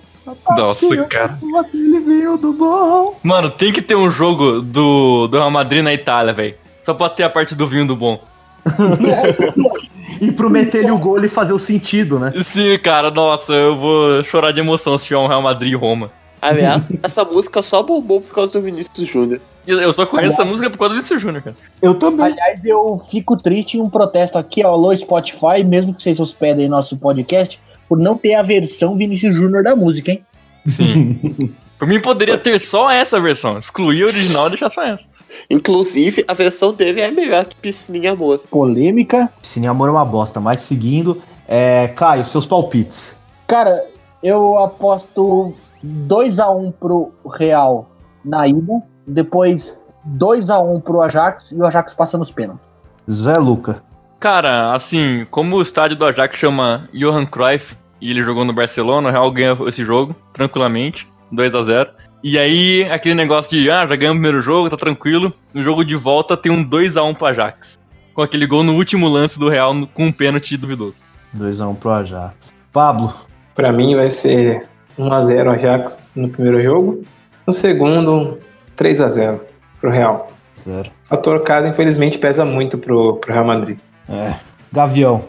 Nossa, cara. Aquele vinho do bom. Mano, tem que ter um jogo do, do Real Madrid na Itália, velho. Só pra ter a parte do vinho do bom. E pro meter-lhe o gol e fazer o sentido, né? Sim, cara, nossa, eu vou chorar de emoção se tiver um Real Madrid e Roma. Aliás, essa música só bombou por causa do Vinícius Júnior. Eu só conheço essa música por causa do Vinícius Júnior, cara. Eu também. Aliás, eu fico triste em um protesto aqui, ó, alô Spotify, mesmo que vocês hospedem nosso podcast, por não ter a versão Vinícius Júnior da música, hein? Sim. Por mim poderia ter só essa versão. Excluir a original e deixar só essa. Inclusive, a versão dele é melhor que Piscininha Amor. Polêmica. Piscina Amor é uma bosta, mas seguindo. É, Caio, seus palpites. Cara, eu aposto 2x1 pro Real na ida, depois 2x1 pro Ajax e o Ajax passa nos pênaltis. Zé Luca. Cara, assim, como o estádio do Ajax chama Johan Cruyff e ele jogou no Barcelona, o Real ganha esse jogo tranquilamente, 2 a 0 E aí, aquele negócio de, ah, já ganhamos o primeiro jogo, tá tranquilo. No jogo de volta tem um 2 a 1 pro Ajax. Com aquele gol no último lance do Real no- com um pênalti duvidoso. 2x1 pro Ajax. Pablo. Pra mim vai ser 1x0 Ajax no primeiro jogo. No segundo, 3x0 pro Real. Zero. O fator casa, infelizmente, pesa muito pro, pro Real Madrid. É. Gavião.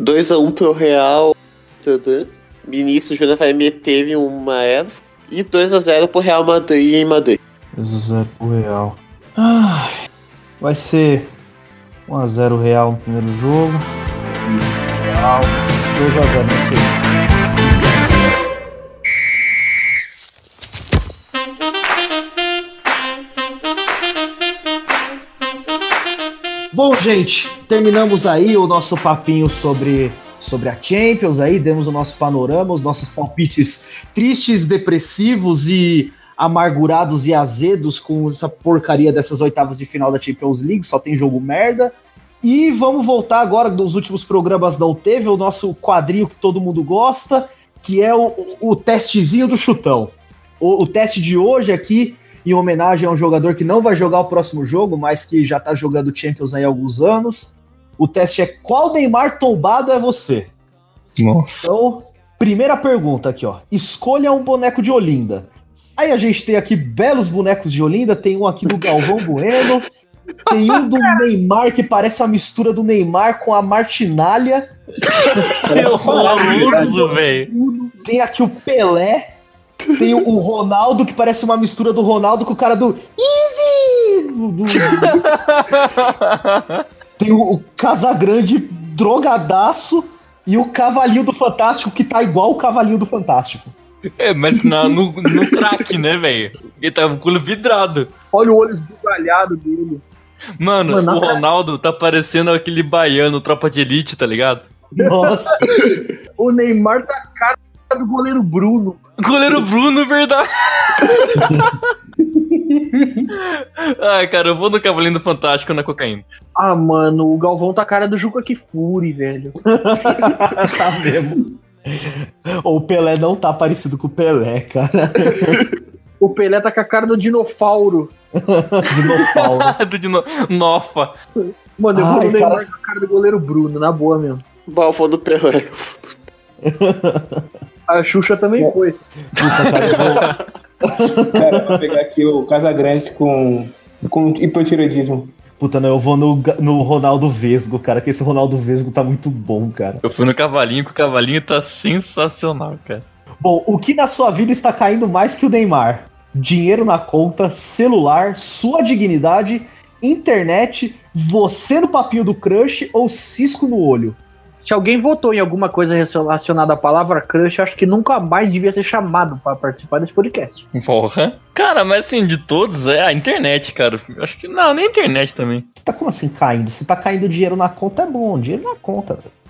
2x1 pro Real. Vinícius Júnior vai meter em uma erva. E 2x0 pro Real Madrid em Madrid. 2x0 pro Real. Ai, vai ser 1x0 Real no primeiro jogo. E Real. 2x0 no segundo. Bom, gente, terminamos aí o nosso papinho sobre, sobre a Champions aí, demos o nosso panorama, os nossos palpites tristes, depressivos e amargurados e azedos com essa porcaria dessas oitavas de final da Champions League, só tem jogo merda. E vamos voltar agora dos últimos programas não teve, o nosso quadrinho que todo mundo gosta, que é o, o testezinho do chutão. O, o teste de hoje aqui, em homenagem a um jogador que não vai jogar o próximo jogo, mas que já tá jogando Champions aí há alguns anos. O teste é qual Neymar tombado é você? Nossa. Então, primeira pergunta aqui, ó. Escolha um boneco de Olinda. Aí a gente tem aqui belos bonecos de Olinda, tem um aqui do Galvão Bueno, tem um do Neymar que parece a mistura do Neymar com a Martinalha, Que horroroso, velho. tem aqui o Pelé, tem o Ronaldo que parece uma mistura do Ronaldo com o cara do Easy! Do- do- tem o, o Casagrande drogadaço e o Cavalinho do Fantástico que tá igual o Cavalinho do Fantástico. É, mas na- no, no crack, né, velho? Ele tava com o culo vidrado. Olha o olho esbugalhado dele. Mano, Mano, o Ronaldo tá parecendo aquele baiano, tropa de elite, tá ligado? Nossa, O Neymar tá cara do goleiro Bruno. Goleiro Bruno, verdade. Ai, cara, eu vou no Cavalinho do Fantástico na cocaína. Ah, mano, o Galvão tá a cara do Juca Kifuri, velho. tá mesmo. O Pelé não tá parecido com o Pelé, cara. O Pelé tá com a cara do Dinofauro. Dinossauro. Do Dino... Nofa. Mano, eu vou Ai, no Neymar cara. com a cara do goleiro Bruno, na boa mesmo. Balfão do Pelé. A Xuxa também foi. Puta, cara, eu vou- Cara, vou pegar aqui o Casagrande com, com hipotiroidismo. Puta, não, eu vou no, no Ronaldo Vesgo, cara, que esse Ronaldo Vesgo tá muito bom, cara. Eu fui no Cavalinho, que o Cavalinho tá sensacional, cara. Bom, o que na sua vida está caindo mais que o Neymar? Dinheiro na conta, celular, sua dignidade, internet, você no papinho do crush ou cisco no olho? Se alguém votou em alguma coisa relacionada à palavra crush, acho que nunca mais devia ser chamado pra participar desse podcast. Porra. Cara, mas assim, de todos, é a internet, cara. Eu Acho que. Não, nem a internet também. Tá como assim caindo? Se tá caindo dinheiro na conta, é bom. Dinheiro na conta, velho.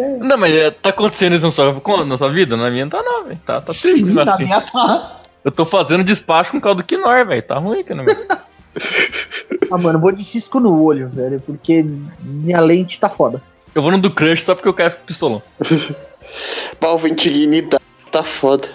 É- Não, mas é, tá acontecendo isso na sua, na sua vida? Na minha não tá não, velho. Tá, tá triste Sim, na minha tá. Eu tô fazendo despacho com caldo quinor, velho. Tá ruim aqui no meu. Ah, mano, eu vou de cisco no olho, velho, porque minha lente tá foda. Eu vou no do crush só porque eu quero pistolão. Balvin dignidade. Tá foda.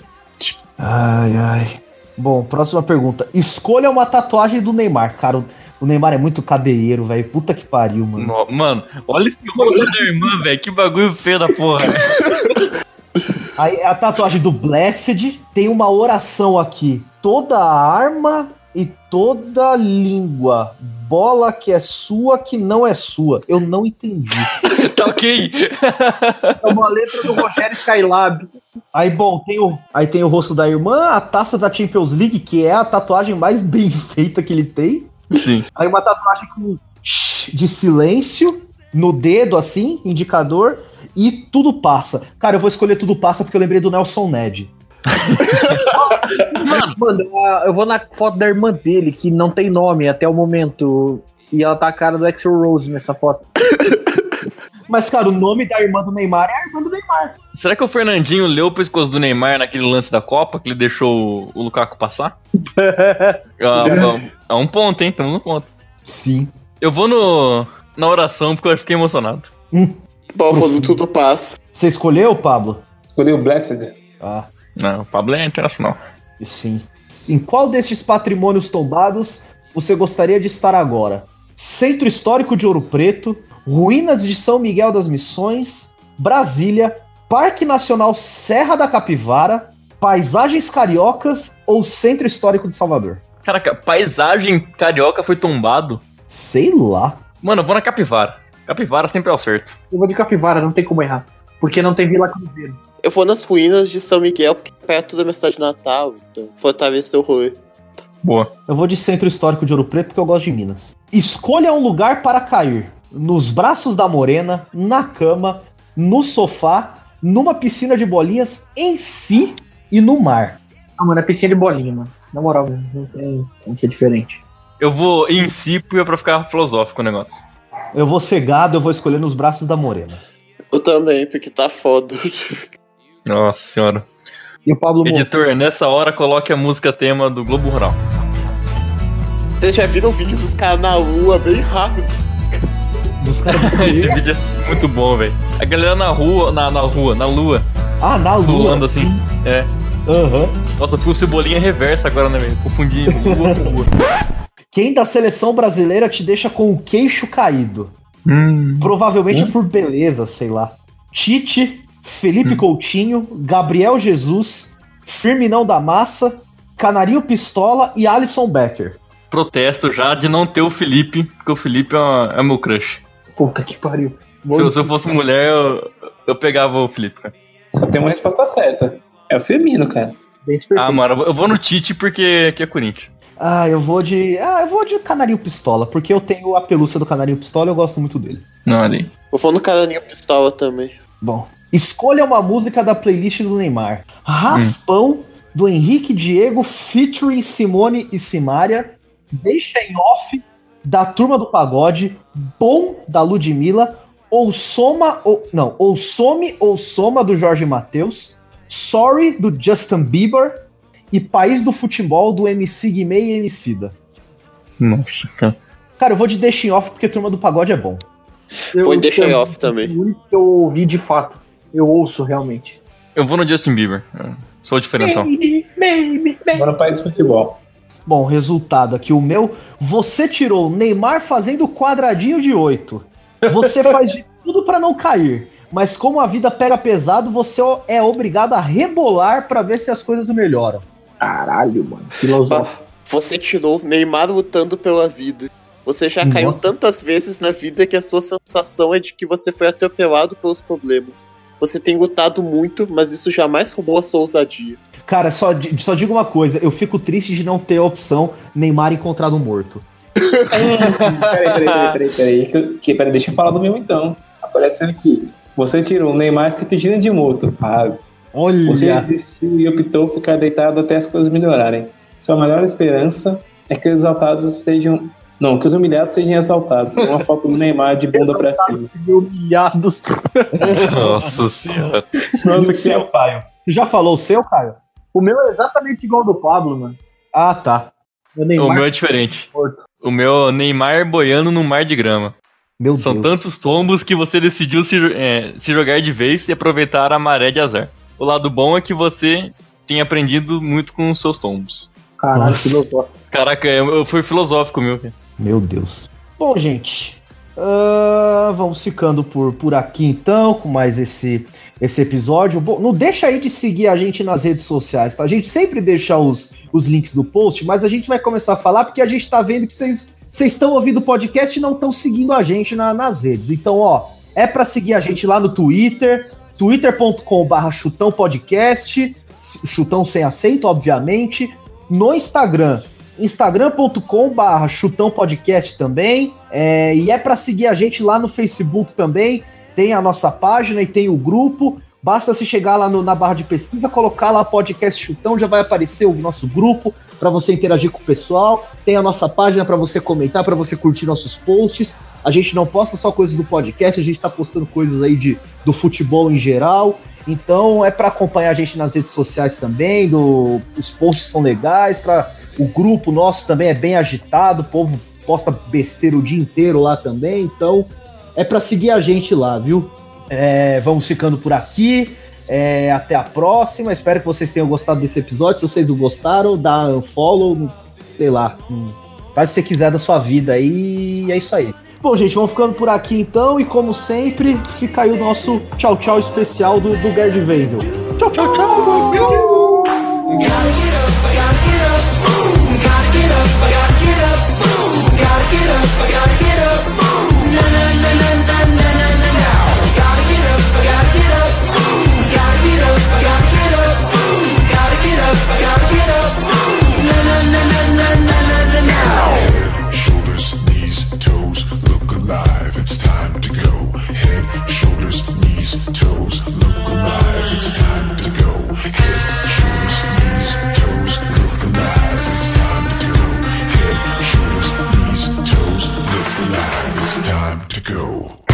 Ai, ai. Bom, próxima pergunta. Escolha uma tatuagem do Neymar, cara. O Neymar é muito cadeieiro, velho. Puta que pariu, mano. No- Mano, olha esse rosto da irmã, velho. Que bagulho feio da porra. Aí a tatuagem do Blessed tem uma oração aqui. Toda arma e toda língua. Bola que é sua, que não é sua. Eu não entendi. tá ok. É uma letra do Rogério Skylab. Aí, bom, tem o, aí tem o rosto da irmã, a taça da Champions League, que é a tatuagem mais bem feita que ele tem. Sim. Aí uma tatuagem com de silêncio no dedo, assim, indicador, e tudo passa. Cara, eu vou escolher tudo passa porque eu lembrei do Nelson Ned. Mano, eu vou na foto da irmã dele, que não tem nome até o momento. E ela tá a cara do Axel Rose nessa foto. Mas, cara, o nome da irmã do Neymar é a irmã do Neymar. Será que o Fernandinho leu o pescoço do Neymar naquele lance da Copa que ele deixou o Lukaku passar? Bom, é um ponto, hein? Tamo no ponto. Sim. Eu vou no, na oração porque eu fiquei emocionado. Bom, quando tudo passa. Você escolheu, Pablo? Escolhi o Blessed. Ah, Não, o Pablo é internacional. sim. Em qual destes patrimônios tombados você gostaria de estar agora? Centro Histórico de Ouro Preto, Ruínas de São Miguel das Missões, Brasília, Parque Nacional Serra da Capivara, Paisagens Cariocas ou Centro Histórico de Salvador? Caraca, paisagem carioca foi tombado. Sei lá. Mano, eu vou na Capivara. Capivara sempre é o certo. Eu vou de Capivara, não tem como errar. Porque não tem Vila Cruzeiro. Eu vou nas ruínas de São Miguel, porque é perto da minha cidade natal. Então, fortalecer o rolê. Boa. Eu vou de Centro Histórico de Ouro Preto porque eu gosto de Minas. Escolha um lugar para cair. Nos braços da morena, na cama, no sofá, numa piscina de bolinhas, em si e no mar. Ah, mano, é piscina de bolinha, mano. Na moral, não tem o que é diferente. Eu vou em si porque é pra ficar filosófico o negócio. Eu vou cegado, eu vou escolher nos braços da morena. Eu também, porque tá foda. Nossa senhora. E o Pablo Moura? Editor, nessa hora coloque a música tema do Globo Rural. Vocês já viram o vídeo dos caras na lua bem rápido? Dos caras Esse vídeo é muito bom, velho. A galera na rua, na, na rua, na lua, Ah, na lua. voando assim. É. Aham. Nossa, eu fui o cebolinha reversa agora, né, velho? Confundi lua com rua. Quem da seleção brasileira te deixa com o queixo caído? Hum. Provavelmente por beleza, sei lá. Tite, Felipe Coutinho, Gabriel Jesus, Firminão da Massa, Canarinho Pistola e Alisson Becker. Protesto já de não ter o Felipe, porque o Felipe é, uma- é meu crush. Puta que pariu. Se eu, se eu fosse mulher, eu, eu pegava o Felipe, cara. Só tem uma resposta certa. É o Firmino, cara. Ah, mano, eu vou- no Tite porque que é Corinthians. Ah, eu vou de. Ah, eu vou de Canarinho Pistola, porque eu tenho a pelúcia do Canarinho Pistola e eu gosto muito dele. Não, ali. Eu vou no Canarinho Pistola também. Bom, escolha uma música da playlist do Neymar. Raspão, do Henrique Diego, featuring Simone e Simária. Deixa em off, da Turma do Pagode. Bom, da Ludmilla. Ou Soma, ou. Não, ou Some ou Soma, do Jorge Matheus. Sorry, do Justin Bieber. E País do Futebol, do MC Guimê e Emicida. Nossa, cara. Cara, eu vou de Deixa em off, porque Turma do Pagode é bom. Eu- Põe deixa em off também. O único que eu ouvi de fato. Eu ouço realmente. Eu vou no Justin Bieber. Sou diferentão. Baby, baby, baby. Agora país de futebol. Bom, resultado aqui, o meu. Você tirou Neymar fazendo quadradinho de 8. Você faz de tudo pra não cair. Mas como a vida pega pesado, você é obrigado a rebolar pra ver se as coisas melhoram. Caralho, mano. Filosófico. Você tirou Neymar lutando pela vida. Você já caiu Nossa. tantas vezes na vida que a sua sensação é de que você foi atropelado pelos problemas. Você tem lutado muito, mas isso jamais roubou a sua ousadia. Cara, só, só digo uma coisa: eu fico triste de não ter a opção Neymar encontrado morto. Peraí, peraí, peraí, peraí, peraí. Que, que- peraí, deixa eu falar do meu então. Aparece aqui. Você tirou o Neymar se fingindo de morto. Paz. Olha. Você desistiu e optou ficar deitado até as coisas melhorarem. Sua melhor esperança é que os exaltados sejam. Não, que os humilhados sejam exaltados. Uma foto do Neymar de bunda pra cima. Humilhados. Nossa senhora. Nossa, o que seu, Caio. Você já falou o seu, Caio? O meu é exatamente igual ao do Pablo, mano. Ah, tá. O O Neymar meu é diferente. morto. O meu é Neymar boiando no mar de grama. Meu São Deus. tantos tombos que você decidiu se, é, se jogar de vez e aproveitar a maré de azar. O lado bom é que você tem aprendido muito com os seus tombos. Caralho, filosófico. Caraca, eu, eu fui filosófico, meu. cara. Meu Deus. Bom, gente, uh, vamos ficando por, por aqui então, com mais esse, esse episódio. Bom, não deixa aí de seguir a gente nas redes sociais, tá? A gente sempre deixa os, os links do post, mas a gente vai começar a falar porque a gente tá vendo que vocês estão ouvindo o podcast e não estão seguindo a gente na, nas redes. Então, ó, é para seguir a gente lá no Twitter, twitter.com/barra chutão podcast, chutão sem acento, obviamente. No Instagram, instagram.com/barra chutão podcast também. É, e é para seguir a gente lá no Facebook também. Tem a nossa página e tem o grupo. Basta se chegar lá no, na barra de pesquisa, colocar lá podcast chutão, já vai aparecer o nosso grupo para você interagir com o pessoal. Tem a nossa página para você comentar, para você curtir nossos posts. A gente não posta só coisas do podcast, a gente está postando coisas aí de, do futebol em geral. Então é para acompanhar a gente nas redes sociais também. Do, os posts são legais. Para o grupo nosso também é bem agitado. O povo posta besteira o dia inteiro lá também. Então é para seguir a gente lá, viu? É, vamos ficando por aqui. É, até a próxima. Espero que vocês tenham gostado desse episódio. Se vocês gostaram, dá um follow, sei lá. Faz o que você quiser da sua vida aí. É isso aí. Bom, gente, vamos ficando por aqui então. E como sempre, fica aí o nosso tchau, tchau especial do, do Gerd Wenzel. Tchau, tchau, tchau. tchau. toes look alive. It's time to go. Head, shoulders, knees, toes look alive. It's time to go. Head, shoulders, knees, toes look alive. It's time to go.